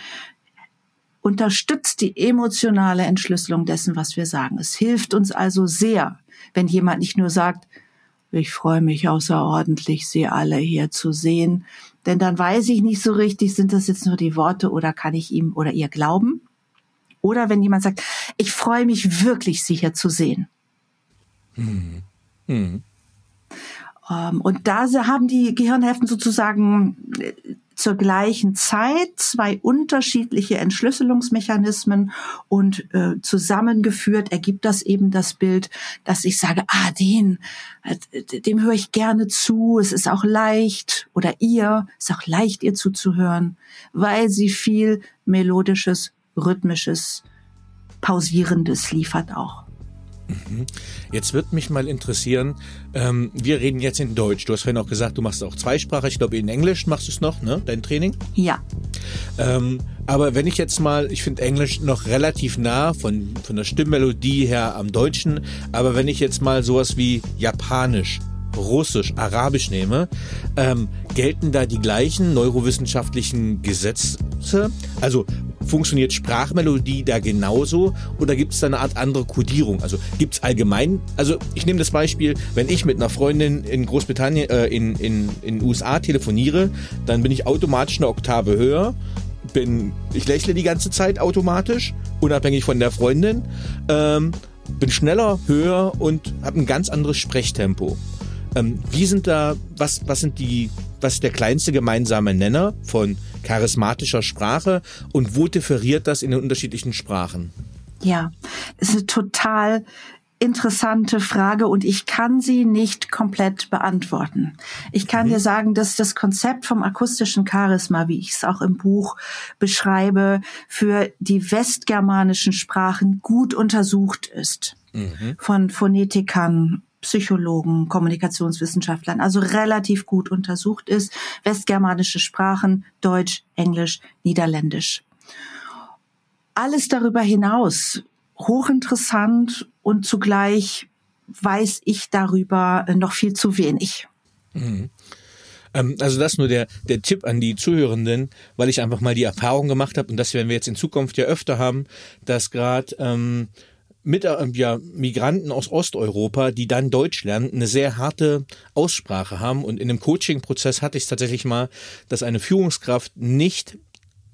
S2: unterstützt die emotionale Entschlüsselung dessen, was wir sagen. Es hilft uns also sehr, wenn jemand nicht nur sagt, Ich freue mich außerordentlich, Sie alle hier zu sehen, denn dann weiß ich nicht so richtig, sind das jetzt nur die Worte oder kann ich ihm oder ihr glauben? Oder wenn jemand sagt, ich freue mich wirklich, Sie hier zu sehen. Mhm. Mhm. Und da haben die Gehirnhälften sozusagen äh, zur gleichen Zeit zwei unterschiedliche Entschlüsselungsmechanismen und äh, zusammengeführt ergibt das eben das Bild, dass ich sage, ah, den, äh, dem höre ich gerne zu, es ist auch leicht oder ihr, es ist auch leicht ihr zuzuhören, weil sie viel melodisches, rhythmisches, pausierendes liefert auch.
S3: Mhm. Jetzt wird mich mal interessieren, ähm, wir reden jetzt in Deutsch. Du hast vorhin auch gesagt, du machst auch Zweisprache. Ich glaube, in Englisch machst du es noch, ne? Dein Training?
S2: Ja.
S3: Ähm, aber wenn ich jetzt mal, ich finde Englisch noch relativ nah von, von der Stimmmelodie her am Deutschen, aber wenn ich jetzt mal sowas wie Japanisch Russisch, Arabisch nehme, ähm, gelten da die gleichen neurowissenschaftlichen Gesetze? Also funktioniert Sprachmelodie da genauso oder gibt es da eine Art andere Kodierung? Also gibt es allgemein, also ich nehme das Beispiel, wenn ich mit einer Freundin in Großbritannien, äh, in, in, in USA telefoniere, dann bin ich automatisch eine Oktave höher, bin, ich lächle die ganze Zeit automatisch, unabhängig von der Freundin, ähm, bin schneller, höher und habe ein ganz anderes Sprechtempo. Ähm, wie sind da, was, was sind die, was ist der kleinste gemeinsame Nenner von charismatischer Sprache und wo differiert das in den unterschiedlichen Sprachen?
S2: Ja, das ist eine total interessante Frage und ich kann sie nicht komplett beantworten. Ich kann mhm. dir sagen, dass das Konzept vom akustischen Charisma, wie ich es auch im Buch beschreibe, für die westgermanischen Sprachen gut untersucht ist. Mhm. Von Phonetikern Psychologen, Kommunikationswissenschaftlern, also relativ gut untersucht ist. Westgermanische Sprachen, Deutsch, Englisch, Niederländisch. Alles darüber hinaus hochinteressant und zugleich weiß ich darüber noch viel zu wenig.
S3: Mhm. Ähm, also das nur der, der Tipp an die Zuhörenden, weil ich einfach mal die Erfahrung gemacht habe und das werden wir jetzt in Zukunft ja öfter haben, dass gerade ähm, mit äh, ja, Migranten aus Osteuropa, die dann Deutsch lernen, eine sehr harte Aussprache haben. Und in dem Coaching-Prozess hatte ich es tatsächlich mal, dass eine Führungskraft nicht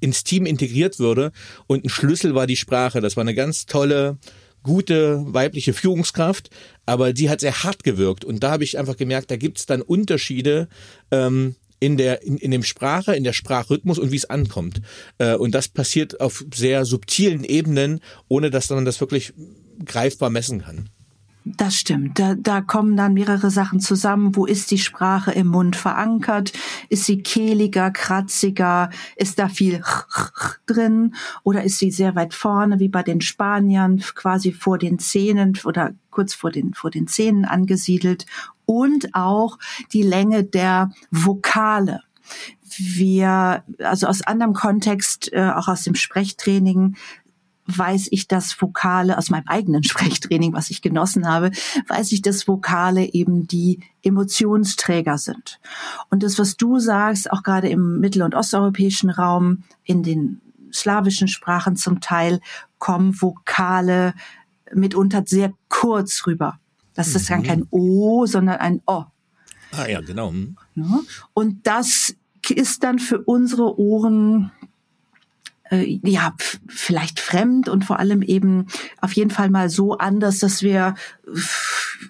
S3: ins Team integriert würde und ein Schlüssel war die Sprache. Das war eine ganz tolle, gute weibliche Führungskraft, aber die hat sehr hart gewirkt. Und da habe ich einfach gemerkt, da gibt es dann Unterschiede. Ähm, in der in, in dem Sprache, in der Sprachrhythmus und wie es ankommt. Äh, und das passiert auf sehr subtilen Ebenen, ohne dass man das wirklich greifbar messen kann.
S2: Das stimmt. Da, da kommen dann mehrere Sachen zusammen. Wo ist die Sprache im Mund verankert? Ist sie kehliger, kratziger? Ist da viel drin? Oder ist sie sehr weit vorne, wie bei den Spaniern, quasi vor den Zähnen oder kurz vor den, vor den Zähnen angesiedelt? Und auch die Länge der Vokale wir, also aus anderem Kontext, äh, auch aus dem Sprechtraining, weiß ich, dass Vokale aus meinem eigenen Sprechtraining, was ich genossen habe, weiß ich, dass Vokale eben die Emotionsträger sind. Und das, was du sagst, auch gerade im mittel- und osteuropäischen Raum, in den slawischen Sprachen zum Teil, kommen Vokale mitunter sehr kurz rüber. Das mhm. ist dann kein O, sondern ein O.
S3: Ah ja, genau. Mhm.
S2: Und das ist dann für unsere Ohren äh, ja, vielleicht fremd und vor allem eben auf jeden Fall mal so anders, dass wir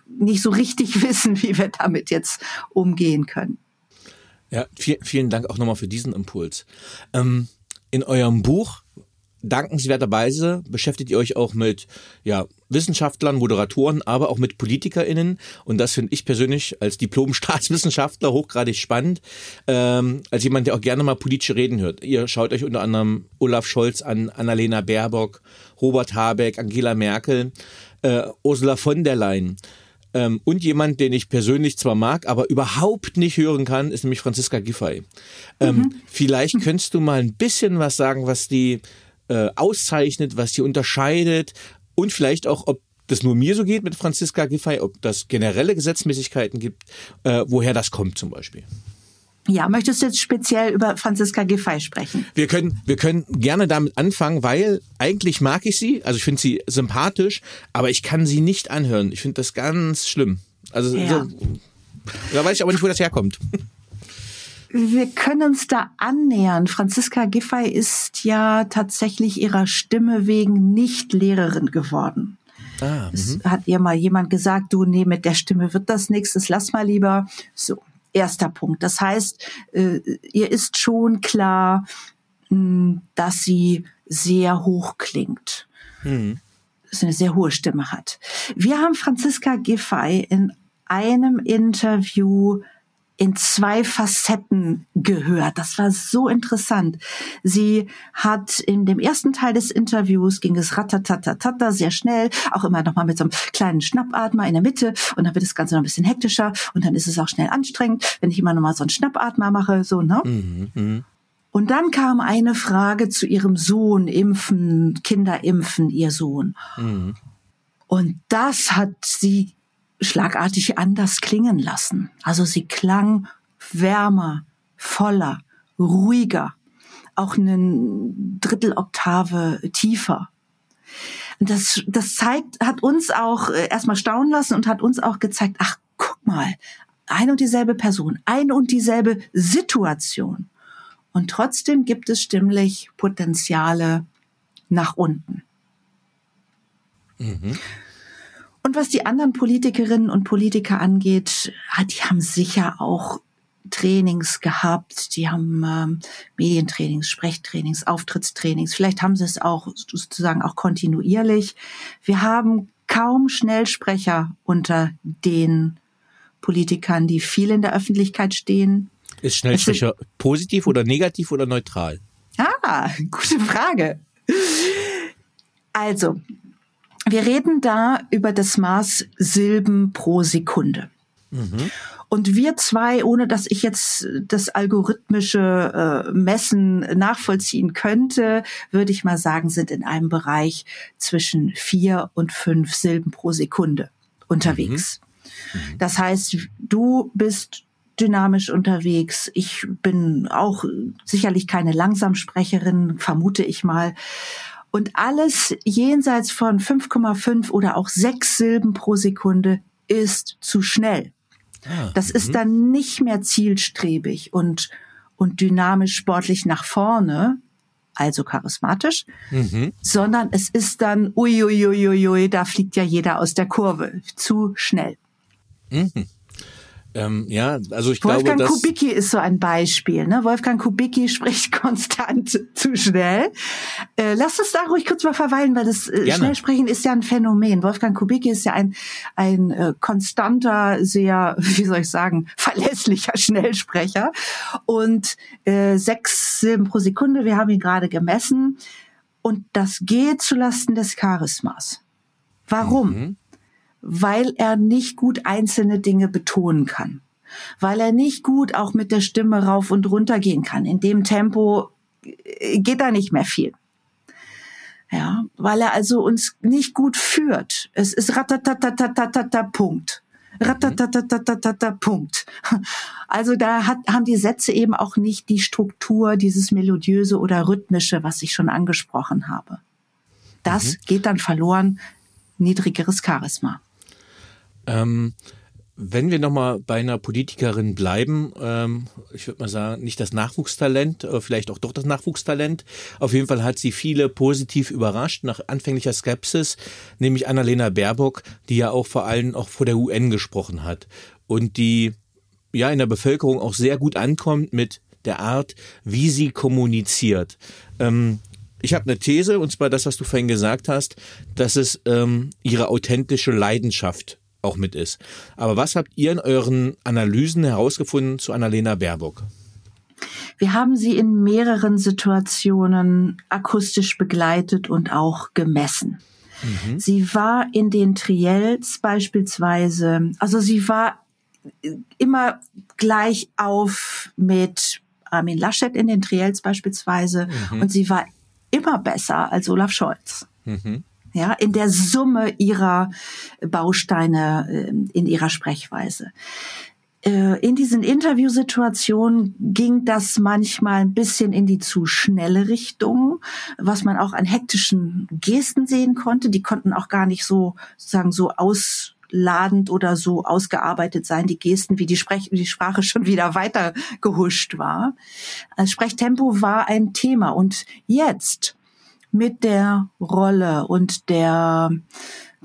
S2: nicht so richtig wissen, wie wir damit jetzt umgehen können.
S3: Ja, vielen Dank auch nochmal für diesen Impuls. Ähm, in eurem Buch dankenswerterweise beschäftigt ihr euch auch mit ja, Wissenschaftlern, Moderatoren, aber auch mit PolitikerInnen. Und das finde ich persönlich als Diplom-Staatswissenschaftler hochgradig spannend. Ähm, als jemand, der auch gerne mal politische Reden hört. Ihr schaut euch unter anderem Olaf Scholz an, Annalena Baerbock, Robert Habeck, Angela Merkel, äh, Ursula von der Leyen. Ähm, und jemand, den ich persönlich zwar mag, aber überhaupt nicht hören kann, ist nämlich Franziska Giffey. Ähm, mhm. Vielleicht könntest du mal ein bisschen was sagen, was die äh, auszeichnet, was sie unterscheidet und vielleicht auch, ob das nur mir so geht mit Franziska Giffey, ob das generelle Gesetzmäßigkeiten gibt, äh, woher das kommt zum Beispiel.
S2: Ja, möchtest du jetzt speziell über Franziska Giffey sprechen?
S3: Wir können, wir können gerne damit anfangen, weil eigentlich mag ich sie, also ich finde sie sympathisch, aber ich kann sie nicht anhören. Ich finde das ganz schlimm. Also
S2: ja.
S3: so, Da weiß ich aber nicht, wo das herkommt.
S2: Wir können uns da annähern. Franziska Giffey ist ja tatsächlich ihrer Stimme wegen nicht Lehrerin geworden. Ah, es mhm. hat ihr mal jemand gesagt, du, nee, mit der Stimme wird das nichts, das lass mal lieber. So, erster Punkt. Das heißt, äh, ihr ist schon klar, hm, dass sie sehr hoch klingt. Mhm. Dass sie eine sehr hohe Stimme hat. Wir haben Franziska Giffey in einem Interview in zwei Facetten gehört. Das war so interessant. Sie hat in dem ersten Teil des Interviews ging es ratatatatata sehr schnell, auch immer noch mal mit so einem kleinen Schnappatmer in der Mitte und dann wird das Ganze noch ein bisschen hektischer und dann ist es auch schnell anstrengend, wenn ich immer noch mal so einen Schnappatmer mache, so, ne? Mhm, mh. Und dann kam eine Frage zu ihrem Sohn, impfen, Kinder impfen, ihr Sohn. Mhm. Und das hat sie schlagartig anders klingen lassen. Also sie klang wärmer, voller, ruhiger, auch einen Dritteloktave tiefer. Und das, das zeigt, hat uns auch äh, erstmal staunen lassen und hat uns auch gezeigt, ach, guck mal, ein und dieselbe Person, ein und dieselbe Situation. Und trotzdem gibt es stimmlich Potenziale nach unten. Mhm. Und was die anderen Politikerinnen und Politiker angeht, ah, die haben sicher auch Trainings gehabt, die haben ähm, Medientrainings, Sprechtrainings, Auftrittstrainings. Vielleicht haben sie es auch sozusagen auch kontinuierlich. Wir haben kaum Schnellsprecher unter den Politikern, die viel in der Öffentlichkeit stehen.
S3: Ist Schnellsprecher positiv oder negativ oder neutral?
S2: Ah, gute Frage. Also, wir reden da über das Maß Silben pro Sekunde. Mhm. Und wir zwei, ohne dass ich jetzt das algorithmische äh, Messen nachvollziehen könnte, würde ich mal sagen, sind in einem Bereich zwischen vier und fünf Silben pro Sekunde unterwegs. Mhm. Mhm. Das heißt, du bist dynamisch unterwegs. Ich bin auch sicherlich keine Langsamsprecherin, vermute ich mal. Und alles jenseits von 5,5 oder auch 6 Silben pro Sekunde ist zu schnell. Ah, das ist mhm. dann nicht mehr zielstrebig und, und dynamisch sportlich nach vorne, also charismatisch, mhm. sondern es ist dann, uiuiuiui, da fliegt ja jeder aus der Kurve. Zu schnell.
S3: Mhm. Ähm, ja, also ich
S2: Wolfgang
S3: glaube, dass
S2: Kubicki ist so ein Beispiel. Ne? Wolfgang Kubicki spricht konstant zu schnell. Äh, lass uns da ruhig kurz mal verweilen, weil das äh, Schnellsprechen ist ja ein Phänomen. Wolfgang Kubicki ist ja ein ein äh, konstanter, sehr, wie soll ich sagen, verlässlicher Schnellsprecher und äh, sechs Silben pro Sekunde. Wir haben ihn gerade gemessen und das geht zulasten des Charismas. Warum? Mhm weil er nicht gut einzelne Dinge betonen kann, weil er nicht gut auch mit der Stimme rauf und runter gehen kann. In dem Tempo äh, geht da nicht mehr viel. Ja, weil er also uns nicht gut führt. Es ist ratatatatata Punkt. Ratatatatata Punkt. Also da hat, haben die Sätze eben auch nicht die Struktur, dieses melodiöse oder rhythmische, was ich schon angesprochen habe. Das mhm. geht dann verloren, niedrigeres Charisma.
S3: Ähm, wenn wir nochmal bei einer Politikerin bleiben, ähm, ich würde mal sagen, nicht das Nachwuchstalent, vielleicht auch doch das Nachwuchstalent. Auf jeden Fall hat sie viele positiv überrascht nach anfänglicher Skepsis, nämlich Annalena Baerbock, die ja auch vor allem auch vor der UN gesprochen hat und die ja in der Bevölkerung auch sehr gut ankommt mit der Art, wie sie kommuniziert. Ähm, ich habe eine These, und zwar das, was du vorhin gesagt hast, dass es ähm, ihre authentische Leidenschaft auch mit ist. Aber was habt ihr in euren Analysen herausgefunden zu Annalena Baerbock?
S2: Wir haben sie in mehreren Situationen akustisch begleitet und auch gemessen. Mhm. Sie war in den Triels beispielsweise, also sie war immer gleich auf mit Armin Laschet in den Triels beispielsweise mhm. und sie war immer besser als Olaf Scholz. Mhm ja, in der Summe ihrer Bausteine ähm, in ihrer Sprechweise. Äh, in diesen Interviewsituationen ging das manchmal ein bisschen in die zu schnelle Richtung, was man auch an hektischen Gesten sehen konnte. Die konnten auch gar nicht so sozusagen so aus ladend oder so ausgearbeitet sein, die Gesten, wie die, Sprech die Sprache schon wieder weiter gehuscht war. Sprechtempo war ein Thema und jetzt mit der Rolle und der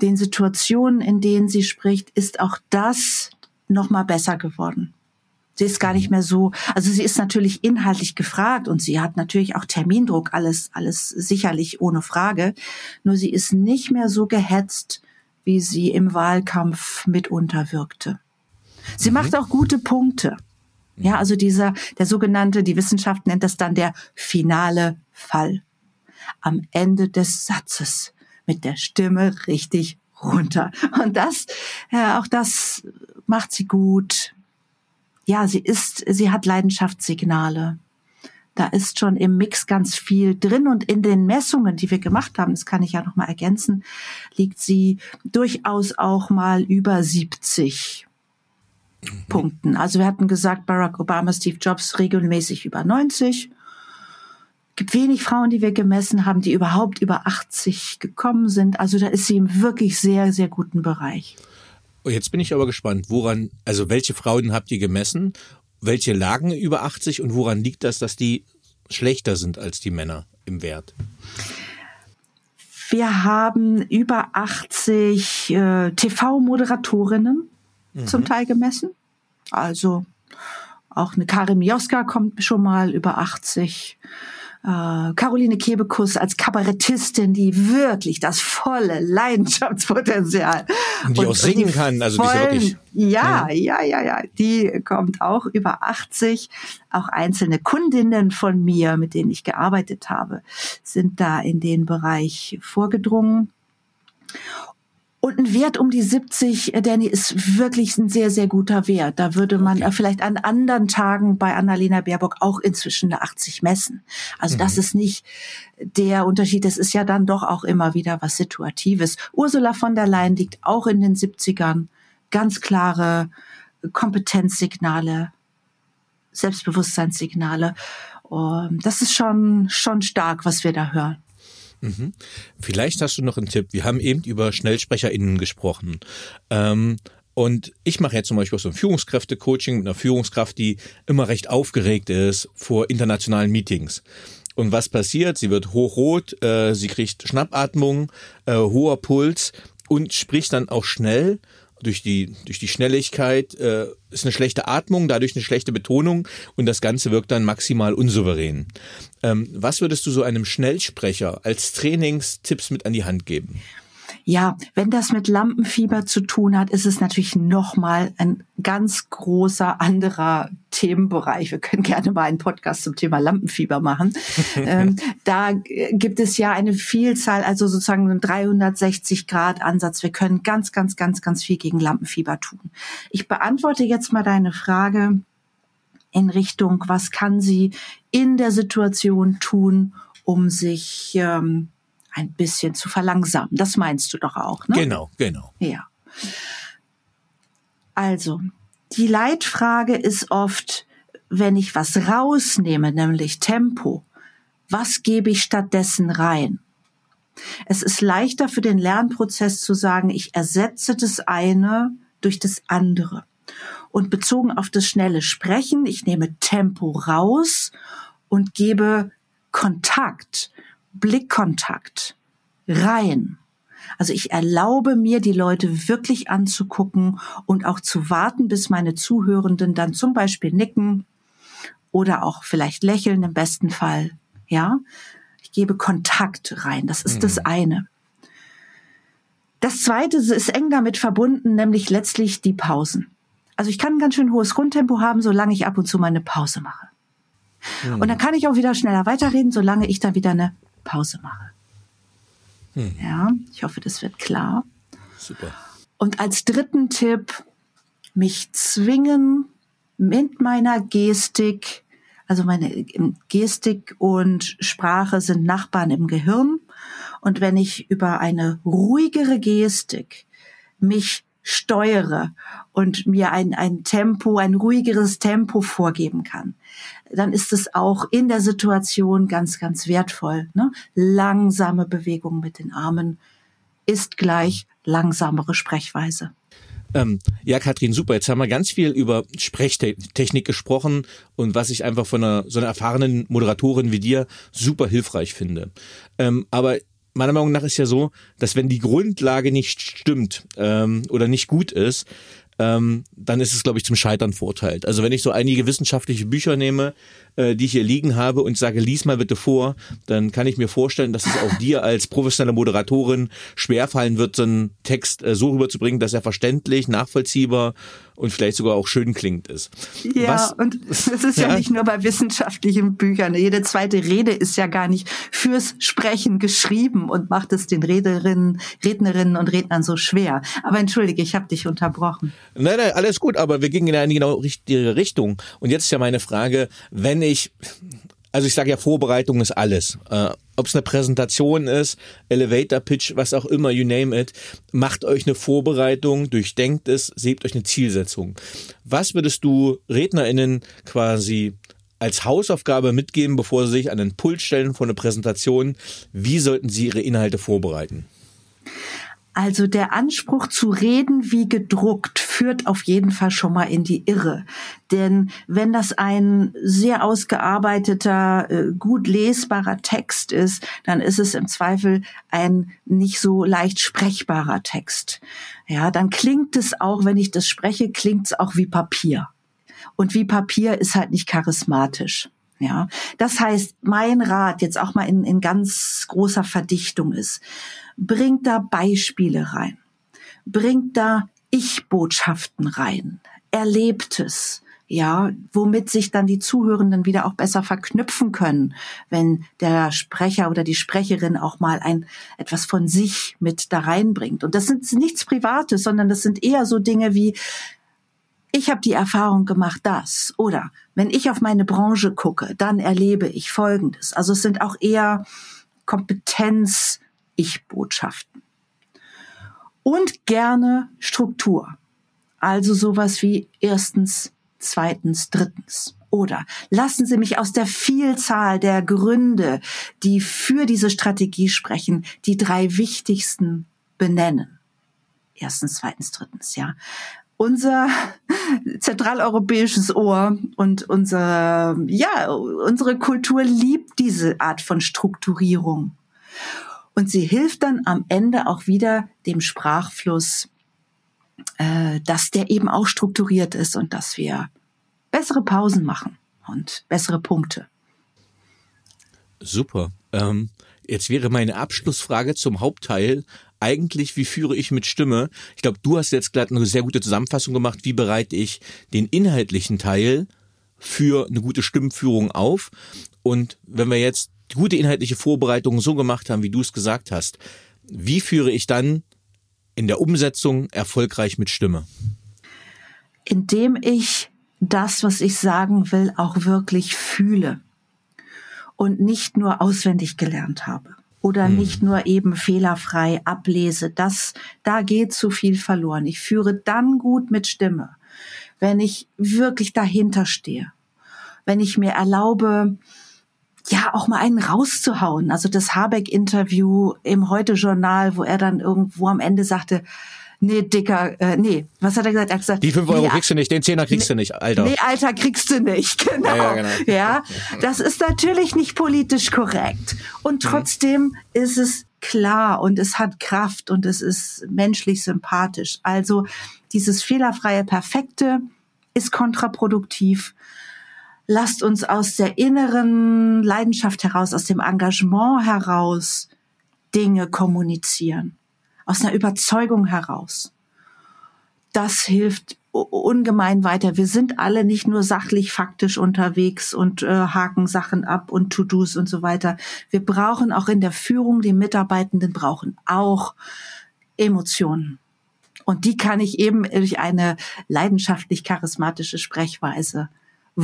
S2: den Situationen, in denen sie spricht, ist auch das noch mal besser geworden. Sie ist gar nicht mehr so, also sie ist natürlich inhaltlich gefragt und sie hat natürlich auch Termindruck, alles, alles sicherlich ohne Frage. Nur sie ist nicht mehr so gehetzt, wie sie im Wahlkampf mitunter wirkte. Sie mhm. macht auch gute Punkte. Ja, also dieser, der sogenannte, die Wissenschaft nennt das dann der finale Fall. Am Ende des Satzes mit der Stimme richtig runter. Und das, ja, auch das macht sie gut ja, sie ist, sie hat Leidenschaftssignale. Da ist schon im Mix ganz viel drin und in den Messungen, die wir gemacht haben, das kann ich ja noch mal ergänzen, liegt sie durchaus auch mal über 70 mhm. Punkten. Also wir hatten gesagt, Barack Obama, Steve Jobs regelmäßig über 90. Es gibt wenig Frauen, die wir gemessen haben, die überhaupt über 80 gekommen sind. Also da ist sie im wirklich sehr, sehr guten Bereich.
S3: Jetzt bin ich aber gespannt, woran, also welche Frauen habt ihr gemessen? Welche lagen über 80 und woran liegt das, dass die schlechter sind als die Männer im Wert?
S2: Wir haben über 80 äh, TV-Moderatorinnen mhm. zum Teil gemessen. Also auch eine Karin Mioska kommt schon mal über 80 äh, Caroline Kebekus als Kabarettistin, die wirklich das volle Leidenschaftspotenzial
S3: und die und, auch singen die kann, also vollen, die ist wirklich
S2: ja, ja, ja, ja, die kommt auch über 80. Auch einzelne Kundinnen von mir, mit denen ich gearbeitet habe, sind da in den Bereich vorgedrungen. Und ein Wert um die 70, äh, Danny, ist wirklich ein sehr, sehr guter Wert. Da würde man okay. vielleicht an anderen Tagen bei Annalena Baerbock auch inzwischen eine 80 messen. Also mhm. das ist nicht der Unterschied. Das ist ja dann doch auch immer wieder was Situatives. Ursula von der Leyen liegt auch in den 70ern. Ganz klare Kompetenzsignale, Selbstbewusstseinssignale. Das ist schon, schon stark, was wir da hören.
S3: Mhm. Vielleicht hast du noch einen Tipp. Wir haben eben über SchnellsprecherInnen gesprochen. Ähm, und ich mache jetzt zum Beispiel so ein Führungskräfte-Coaching mit einer Führungskraft, die immer recht aufgeregt ist vor internationalen Meetings. Und was passiert? Sie wird hochrot, äh, sie kriegt Schnappatmung, äh, hoher Puls und spricht dann auch schnell durch die, durch die Schnelligkeit äh, ist eine schlechte Atmung, dadurch eine schlechte Betonung und das Ganze wirkt dann maximal unsouverän. Ähm, was würdest du so einem Schnellsprecher als Trainingstipps mit an die Hand geben?
S2: Ja, wenn das mit Lampenfieber zu tun hat, ist es natürlich nochmal ein ganz großer anderer Themenbereich. Wir können gerne mal einen Podcast zum Thema Lampenfieber machen. ähm, da gibt es ja eine Vielzahl, also sozusagen einen 360 Grad Ansatz. Wir können ganz, ganz, ganz, ganz viel gegen Lampenfieber tun. Ich beantworte jetzt mal deine Frage in Richtung, was kann sie in der Situation tun, um sich ähm, ein bisschen zu verlangsamen. Das meinst du doch auch, ne?
S3: Genau, genau.
S2: Ja. Also, die Leitfrage ist oft, wenn ich was rausnehme, nämlich Tempo, was gebe ich stattdessen rein? Es ist leichter für den Lernprozess zu sagen, ich ersetze das eine durch das andere. Und bezogen auf das schnelle Sprechen, ich nehme Tempo raus und gebe Kontakt, Blickkontakt rein. Also ich erlaube mir, die Leute wirklich anzugucken und auch zu warten, bis meine Zuhörenden dann zum Beispiel nicken oder auch vielleicht lächeln im besten Fall. Ja, ich gebe Kontakt rein. Das ist mhm. das eine. Das zweite ist eng damit verbunden, nämlich letztlich die Pausen. Also ich kann ein ganz schön hohes Grundtempo haben, solange ich ab und zu meine Pause mache. Mhm. Und dann kann ich auch wieder schneller weiterreden, solange ich dann wieder eine Pause mache. Mhm. Ja, ich hoffe, das wird klar.
S3: Super.
S2: Und als dritten Tipp, mich zwingen, mit meiner Gestik, also meine Gestik und Sprache sind Nachbarn im Gehirn. Und wenn ich über eine ruhigere Gestik mich steuere und mir ein, ein Tempo, ein ruhigeres Tempo vorgeben kann, dann ist es auch in der Situation ganz, ganz wertvoll. Ne? Langsame Bewegung mit den Armen ist gleich langsamere Sprechweise.
S3: Ähm, ja, Katrin, super. Jetzt haben wir ganz viel über Sprechtechnik gesprochen und was ich einfach von einer so einer erfahrenen Moderatorin wie dir super hilfreich finde. Ähm, aber meiner Meinung nach ist ja so, dass wenn die Grundlage nicht stimmt ähm, oder nicht gut ist, ähm, dann ist es, glaube ich, zum Scheitern verurteilt. Also wenn ich so einige wissenschaftliche Bücher nehme, äh, die ich hier liegen habe und sage, lies mal bitte vor, dann kann ich mir vorstellen, dass es auch dir als professionelle Moderatorin schwerfallen wird, so einen Text äh, so rüberzubringen, dass er verständlich, nachvollziehbar und vielleicht sogar auch schön klingt ist.
S2: Ja, Was, und es ist ja, ja, nicht nur bei wissenschaftlichen Büchern. Jede zweite Rede ist ja gar nicht fürs Sprechen geschrieben und macht es den Rederinnen, Rednerinnen und Rednern so schwer. Aber entschuldige, ich habe dich unterbrochen.
S3: Nein, nein, alles gut, aber wir gingen in eine genau richtige Richtung. Und jetzt ist ja meine Frage, wenn ich also ich sage ja, Vorbereitung ist alles. Äh, Ob es eine Präsentation ist, Elevator Pitch, was auch immer, you name it, macht euch eine Vorbereitung, durchdenkt es, seht euch eine Zielsetzung. Was würdest du RednerInnen quasi als Hausaufgabe mitgeben, bevor sie sich an den Pult stellen vor einer Präsentation? Wie sollten sie ihre Inhalte vorbereiten?
S2: Also der Anspruch zu reden wie gedruckt führt auf jeden Fall schon mal in die Irre. Denn wenn das ein sehr ausgearbeiteter, äh, gut lesbarer Text ist, dann ist es im Zweifel ein nicht so leicht sprechbarer Text. Ja, dann klingt es auch, wenn ich das spreche, klingt es auch wie Papier. Und wie Papier ist halt nicht charismatisch. Ja, das heißt, mein Rat jetzt auch mal in, in ganz großer Verdichtung ist, bringt da Beispiele rein, bringt da Ich-Botschaften rein, Erlebtes, ja, womit sich dann die Zuhörenden wieder auch besser verknüpfen können, wenn der Sprecher oder die Sprecherin auch mal ein etwas von sich mit da reinbringt. Und das sind nichts Privates, sondern das sind eher so Dinge wie ich habe die Erfahrung gemacht, das. Oder wenn ich auf meine Branche gucke, dann erlebe ich Folgendes. Also es sind auch eher Kompetenz-Ich-Botschaften. Und gerne Struktur. Also sowas wie erstens, zweitens, drittens. Oder lassen Sie mich aus der Vielzahl der Gründe, die für diese Strategie sprechen, die drei wichtigsten benennen. Erstens, zweitens, drittens, ja unser zentraleuropäisches Ohr und unser, ja, unsere Kultur liebt diese Art von Strukturierung. Und sie hilft dann am Ende auch wieder dem Sprachfluss, äh, dass der eben auch strukturiert ist und dass wir bessere Pausen machen und bessere Punkte.
S3: Super. Ähm, jetzt wäre meine Abschlussfrage zum Hauptteil eigentlich, wie führe ich mit Stimme? Ich glaube, du hast jetzt gerade eine sehr gute Zusammenfassung gemacht, wie bereite ich den inhaltlichen Teil für eine gute Stimmführung auf. Und wenn wir jetzt gute inhaltliche Vorbereitung so gemacht haben, wie du es gesagt hast, wie führe ich dann in der Umsetzung erfolgreich mit Stimme?
S2: Indem ich das, was ich sagen will, auch wirklich fühle und nicht nur auswendig gelernt habe oder hm. nicht nur eben fehlerfrei ablese. Das, da geht zu viel verloren. Ich führe dann gut mit Stimme, wenn ich wirklich dahinter stehe, wenn ich mir erlaube, ja, auch mal einen rauszuhauen. Also das Habeck-Interview im Heute-Journal, wo er dann irgendwo am Ende sagte, nee, Dicker, äh, nee, was hat er gesagt? Er hat gesagt,
S3: die fünf Euro nee, kriegst du nicht, den Zehner kriegst nee, du nicht, Alter.
S2: Nee, Alter kriegst du nicht, genau. Ja, ja, genau. ja, das ist natürlich nicht politisch korrekt. Und mhm. trotzdem mhm. ist es klar und es hat Kraft und es ist menschlich sympathisch. Also dieses fehlerfreie Perfekte ist kontraproduktiv. Lasst uns aus der inneren Leidenschaft heraus, aus dem Engagement heraus Dinge kommunizieren aus einer Überzeugung heraus. Das hilft ungemein weiter. Wir sind alle nicht nur sachlich faktisch unterwegs und äh, haken Sachen ab und To-Dos und so weiter. Wir brauchen auch in der Führung, die Mitarbeitenden brauchen auch Emotionen. Und die kann ich eben durch eine leidenschaftlich charismatische Sprechweise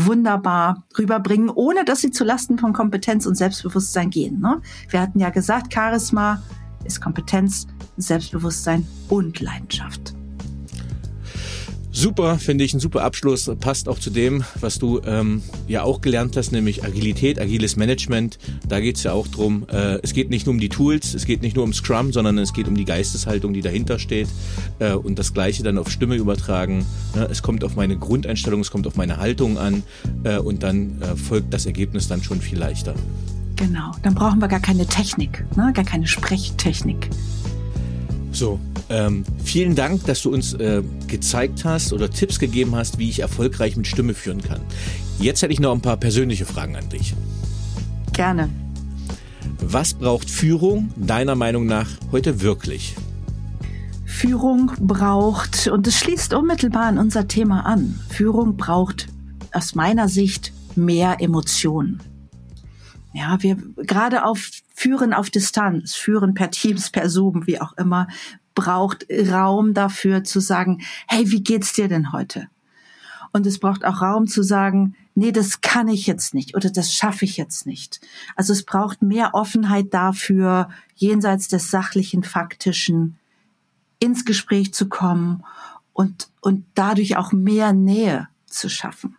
S2: wunderbar rüberbringen, ohne dass sie zu Lasten von Kompetenz und Selbstbewusstsein gehen. Ne? Wir hatten ja gesagt, Charisma ist Kompetenz, Selbstbewusstsein und Leidenschaft.
S3: Super, finde ich, ein super Abschluss. Passt auch zu dem, was du ähm, ja auch gelernt hast, nämlich Agilität, agiles Management. Da geht es ja auch drum. Äh, es geht nicht nur um die Tools, es geht nicht nur um Scrum, sondern es geht um die Geisteshaltung, die dahinter steht. Äh, und das Gleiche dann auf Stimme übertragen. Ja, es kommt auf meine Grundeinstellung, es kommt auf meine Haltung an äh, und dann äh, folgt das Ergebnis dann schon viel leichter.
S2: Genau, dann brauchen wir gar keine Technik, ne? gar keine Sprechtechnik.
S3: So, ähm, vielen Dank, dass du uns äh, gezeigt hast oder Tipps gegeben hast, wie ich erfolgreich mit Stimme führen kann. Jetzt hätte ich noch ein paar persönliche Fragen an dich.
S2: Gerne.
S3: Was braucht Führung deiner Meinung nach heute wirklich?
S2: Führung braucht, und es schließt unmittelbar an unser Thema an, Führung braucht aus meiner Sicht mehr Emotionen. Ja, wir gerade auf Führen auf Distanz, Führen per Teams, per Zoom, wie auch immer, braucht Raum dafür zu sagen, hey, wie geht's dir denn heute? Und es braucht auch Raum zu sagen, nee, das kann ich jetzt nicht oder das schaffe ich jetzt nicht. Also es braucht mehr Offenheit dafür, jenseits des sachlichen, faktischen, ins Gespräch zu kommen und, und dadurch auch mehr Nähe zu schaffen.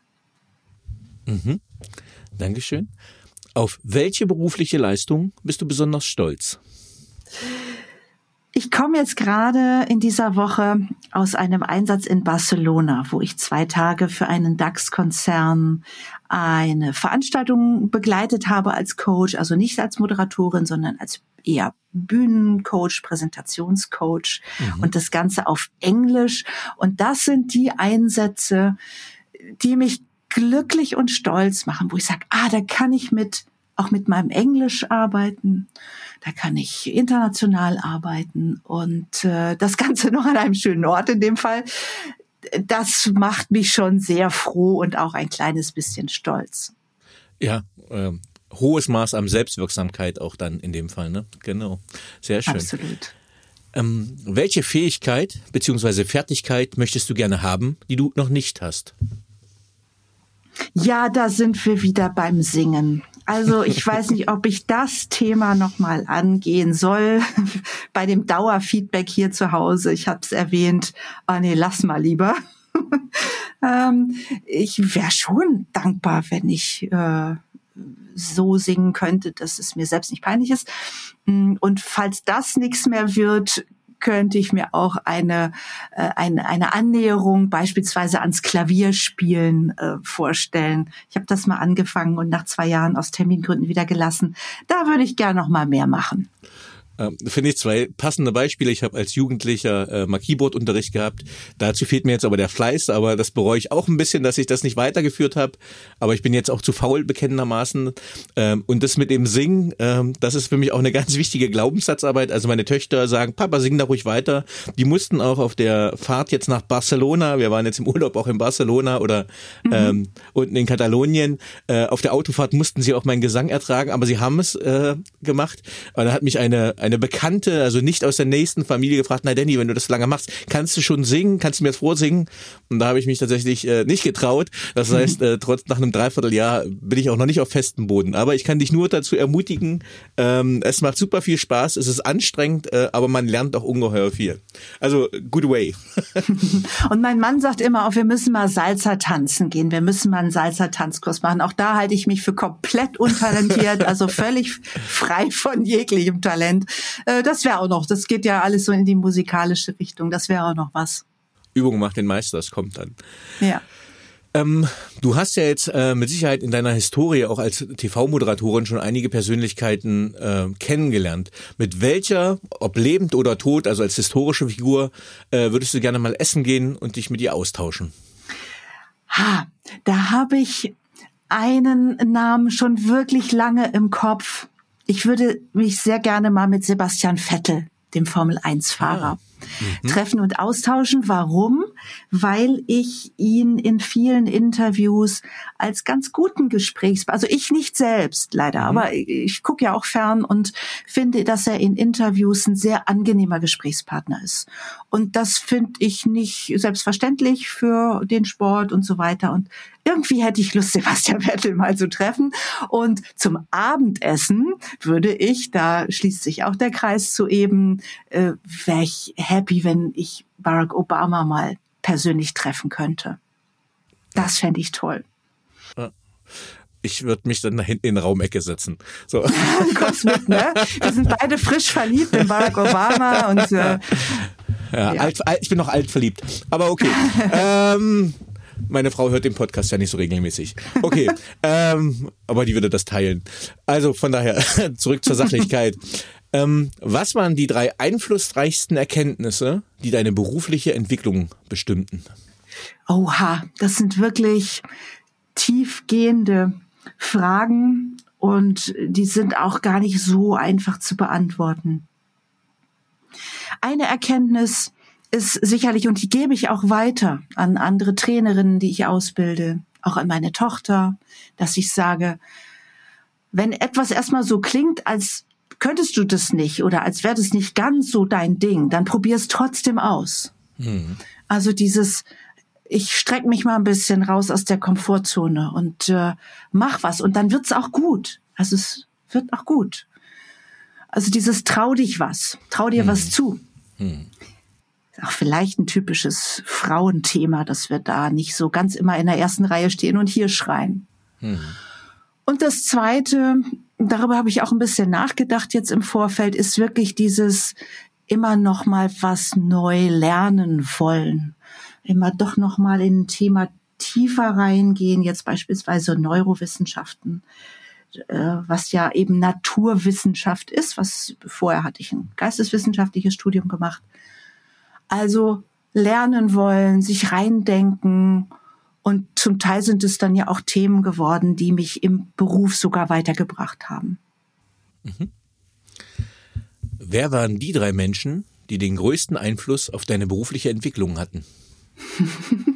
S3: Mhm. Dankeschön. Auf welche berufliche Leistung bist du besonders stolz?
S2: Ich komme jetzt gerade in dieser Woche aus einem Einsatz in Barcelona, wo ich zwei Tage für einen DAX-Konzern eine Veranstaltung begleitet habe als Coach, also nicht als Moderatorin, sondern als eher Bühnencoach, Präsentationscoach mhm. und das Ganze auf Englisch. Und das sind die Einsätze, die mich glücklich und stolz machen, wo ich sage, ah, da kann ich mit auch mit meinem Englisch arbeiten, da kann ich international arbeiten und äh, das Ganze noch an einem schönen Ort in dem Fall. Das macht mich schon sehr froh und auch ein kleines bisschen stolz.
S3: Ja, äh, hohes Maß an Selbstwirksamkeit auch dann in dem Fall, ne? Genau. Sehr schön.
S2: Absolut.
S3: Ähm, welche Fähigkeit beziehungsweise Fertigkeit möchtest du gerne haben, die du noch nicht hast?
S2: Ja, da sind wir wieder beim Singen. Also ich weiß nicht, ob ich das Thema nochmal angehen soll bei dem Dauerfeedback hier zu Hause. Ich habe es erwähnt. Ah nee, lass mal lieber. ähm, ich wäre schon dankbar, wenn ich äh, so singen könnte, dass es mir selbst nicht peinlich ist. Und falls das nichts mehr wird, könnte ich mir auch eine, äh, eine, eine Annäherung beispielsweise ans Klavierspielen äh, vorstellen. Ich habe das mal angefangen und nach zwei Jahren aus Termingründen wieder gelassen. Da würde ich gern noch mal mehr machen.
S3: Ähm, Finde ich zwei passende Beispiele. Ich habe als Jugendlicher äh, mal Keyboard-Unterricht gehabt. Dazu fehlt mir jetzt aber der Fleiß, aber das bereue ich auch ein bisschen, dass ich das nicht weitergeführt habe. Aber ich bin jetzt auch zu faul bekennendermaßen. Ähm, und das mit dem Singen, ähm, das ist für mich auch eine ganz wichtige Glaubenssatzarbeit. Also meine Töchter sagen, Papa, sing da ruhig weiter. Die mussten auch auf der Fahrt jetzt nach Barcelona, wir waren jetzt im Urlaub auch in Barcelona oder mhm. ähm, unten in Katalonien, äh, auf der Autofahrt mussten sie auch meinen Gesang ertragen, aber sie haben es äh, gemacht. Und da hat mich eine eine Bekannte, also nicht aus der nächsten Familie gefragt, na Danny, wenn du das lange machst, kannst du schon singen? Kannst du mir das vorsingen? Und da habe ich mich tatsächlich äh, nicht getraut. Das heißt, äh, trotz nach einem Dreivierteljahr bin ich auch noch nicht auf festem Boden. Aber ich kann dich nur dazu ermutigen, ähm, es macht super viel Spaß, es ist anstrengend, äh, aber man lernt auch ungeheuer viel. Also good way.
S2: Und mein Mann sagt immer auch, wir müssen mal Salzer tanzen gehen, wir müssen mal einen Salzer Tanzkurs machen. Auch da halte ich mich für komplett untalentiert, also völlig frei von jeglichem Talent. Äh, das wäre auch noch, das geht ja alles so in die musikalische Richtung, das wäre auch noch was.
S3: Übung macht den Meister, das kommt dann.
S2: Ja.
S3: Ähm, du hast ja jetzt äh, mit Sicherheit in deiner Historie auch als TV-Moderatorin schon einige Persönlichkeiten äh, kennengelernt. Mit welcher, ob lebend oder tot, also als historische Figur, äh, würdest du gerne mal essen gehen und dich mit ihr austauschen?
S2: Ha, da habe ich einen Namen schon wirklich lange im Kopf ich würde mich sehr gerne mal mit Sebastian Vettel, dem Formel 1 Fahrer, mhm. treffen und austauschen. Warum? Weil ich ihn in vielen Interviews als ganz guten Gesprächs, also ich nicht selbst leider, mhm. aber ich, ich gucke ja auch fern und finde, dass er in Interviews ein sehr angenehmer Gesprächspartner ist. Und das finde ich nicht selbstverständlich für den Sport und so weiter. Und irgendwie hätte ich Lust, Sebastian Vettel mal zu treffen. Und zum Abendessen würde ich, da schließt sich auch der Kreis zu eben, äh, wäre ich happy, wenn ich Barack Obama mal persönlich treffen könnte. Das fände ich toll.
S3: Ich würde mich dann da hinten in die Raumecke setzen. So.
S2: Du kommst mit, ne? Wir sind beide frisch verliebt in Barack Obama und äh,
S3: ja, ja. Alt, alt, ich bin noch alt verliebt. Aber okay. ähm, meine Frau hört den Podcast ja nicht so regelmäßig. Okay, ähm, aber die würde das teilen. Also von daher zurück zur Sachlichkeit. Ähm, was waren die drei einflussreichsten Erkenntnisse, die deine berufliche Entwicklung bestimmten?
S2: Oha, das sind wirklich tiefgehende Fragen und die sind auch gar nicht so einfach zu beantworten. Eine Erkenntnis ist sicherlich, und die gebe ich auch weiter an andere Trainerinnen, die ich ausbilde, auch an meine Tochter, dass ich sage, wenn etwas erstmal so klingt, als könntest du das nicht oder als wäre das nicht ganz so dein Ding, dann probier es trotzdem aus. Mhm. Also dieses, ich streck mich mal ein bisschen raus aus der Komfortzone und äh, mach was und dann wird's auch gut. Also es wird auch gut. Also dieses trau dich was, trau dir hm. was zu. Hm. Auch vielleicht ein typisches Frauenthema, dass wir da nicht so ganz immer in der ersten Reihe stehen und hier schreien. Hm. Und das Zweite, darüber habe ich auch ein bisschen nachgedacht jetzt im Vorfeld, ist wirklich dieses immer noch mal was neu lernen wollen immer doch noch mal in ein Thema tiefer reingehen, jetzt beispielsweise Neurowissenschaften, äh, was ja eben Naturwissenschaft ist, was vorher hatte ich ein geisteswissenschaftliches Studium gemacht. Also lernen wollen, sich reindenken und zum Teil sind es dann ja auch Themen geworden, die mich im Beruf sogar weitergebracht haben. Mhm.
S3: Wer waren die drei Menschen, die den größten Einfluss auf deine berufliche Entwicklung hatten?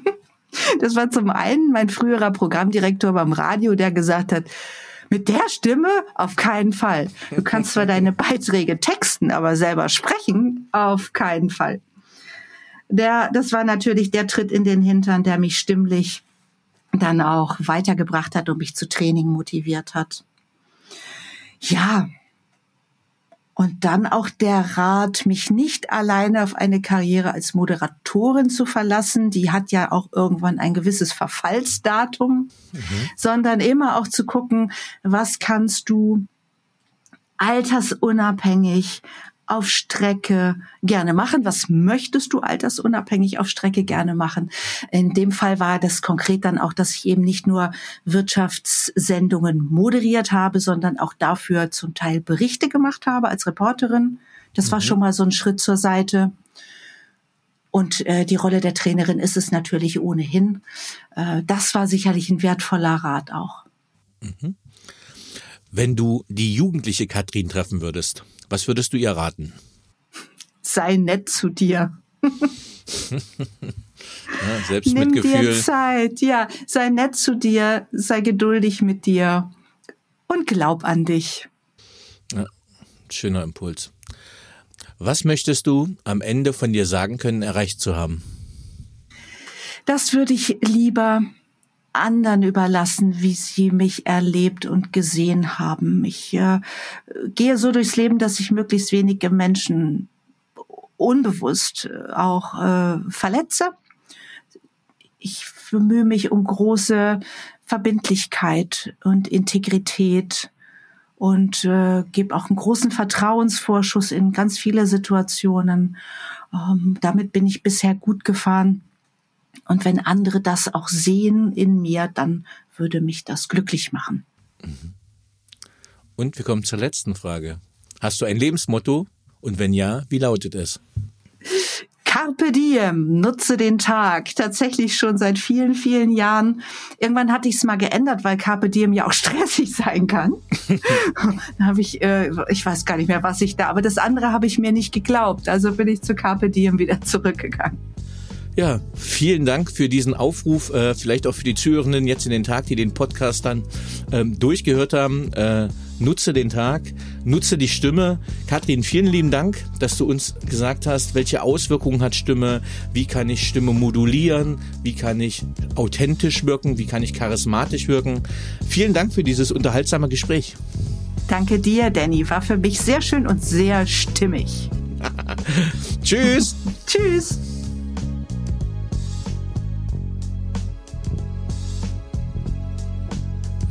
S2: Das war zum einen mein früherer Programmdirektor beim Radio, der gesagt hat, mit der Stimme auf keinen Fall. Du kannst zwar deine Beiträge texten, aber selber sprechen auf keinen Fall. Der, das war natürlich der Tritt in den Hintern, der mich stimmlich dann auch weitergebracht hat und mich zu Training motiviert hat. Ja, und dann auch der Rat, mich nicht alleine auf eine Karriere als Moderatorin zu verlassen. Die hat ja auch irgendwann ein gewisses Verfallsdatum, mhm. sondern immer auch zu gucken, was kannst du altersunabhängig auf Strecke gerne machen? Was möchtest du altersunabhängig auf Strecke gerne machen? In dem Fall war das konkret dann auch, dass ich eben nicht nur Wirtschaftssendungen moderiert habe, sondern auch dafür zum Teil Berichte gemacht habe als Reporterin. Das mhm. war schon mal so ein Schritt zur Seite. Und äh, die Rolle der Trainerin ist es natürlich ohnehin. Äh, das war sicherlich ein wertvoller Rat auch. Mhm.
S3: Wenn du die jugendliche Katrin treffen würdest, was würdest du ihr raten?
S2: Sei nett zu dir.
S3: ja, selbst Nimm
S2: dir Zeit, ja, sei nett zu dir, sei geduldig mit dir und glaub an dich.
S3: Ja, schöner Impuls. Was möchtest du am Ende von dir sagen können, erreicht zu haben?
S2: Das würde ich lieber anderen überlassen, wie sie mich erlebt und gesehen haben. Ich äh, gehe so durchs Leben, dass ich möglichst wenige Menschen unbewusst äh, auch äh, verletze. Ich bemühe mich um große Verbindlichkeit und Integrität und äh, gebe auch einen großen Vertrauensvorschuss in ganz viele Situationen. Ähm, damit bin ich bisher gut gefahren. Und wenn andere das auch sehen in mir, dann würde mich das glücklich machen. Mhm.
S3: Und wir kommen zur letzten Frage. Hast du ein Lebensmotto? Und wenn ja, wie lautet es?
S2: Carpe diem, nutze den Tag. Tatsächlich schon seit vielen, vielen Jahren. Irgendwann hatte ich es mal geändert, weil Carpe diem ja auch stressig sein kann. da habe ich, äh, ich weiß gar nicht mehr, was ich da, aber das andere habe ich mir nicht geglaubt. Also bin ich zu Carpe diem wieder zurückgegangen.
S3: Ja, vielen Dank für diesen Aufruf, äh, vielleicht auch für die Zuhörenden jetzt in den Tag, die den Podcast dann ähm, durchgehört haben. Äh, nutze den Tag, nutze die Stimme. Kathrin, vielen lieben Dank, dass du uns gesagt hast, welche Auswirkungen hat Stimme, wie kann ich Stimme modulieren, wie kann ich authentisch wirken, wie kann ich charismatisch wirken. Vielen Dank für dieses unterhaltsame Gespräch.
S2: Danke dir, Danny. War für mich sehr schön und sehr stimmig.
S3: Tschüss.
S2: Tschüss.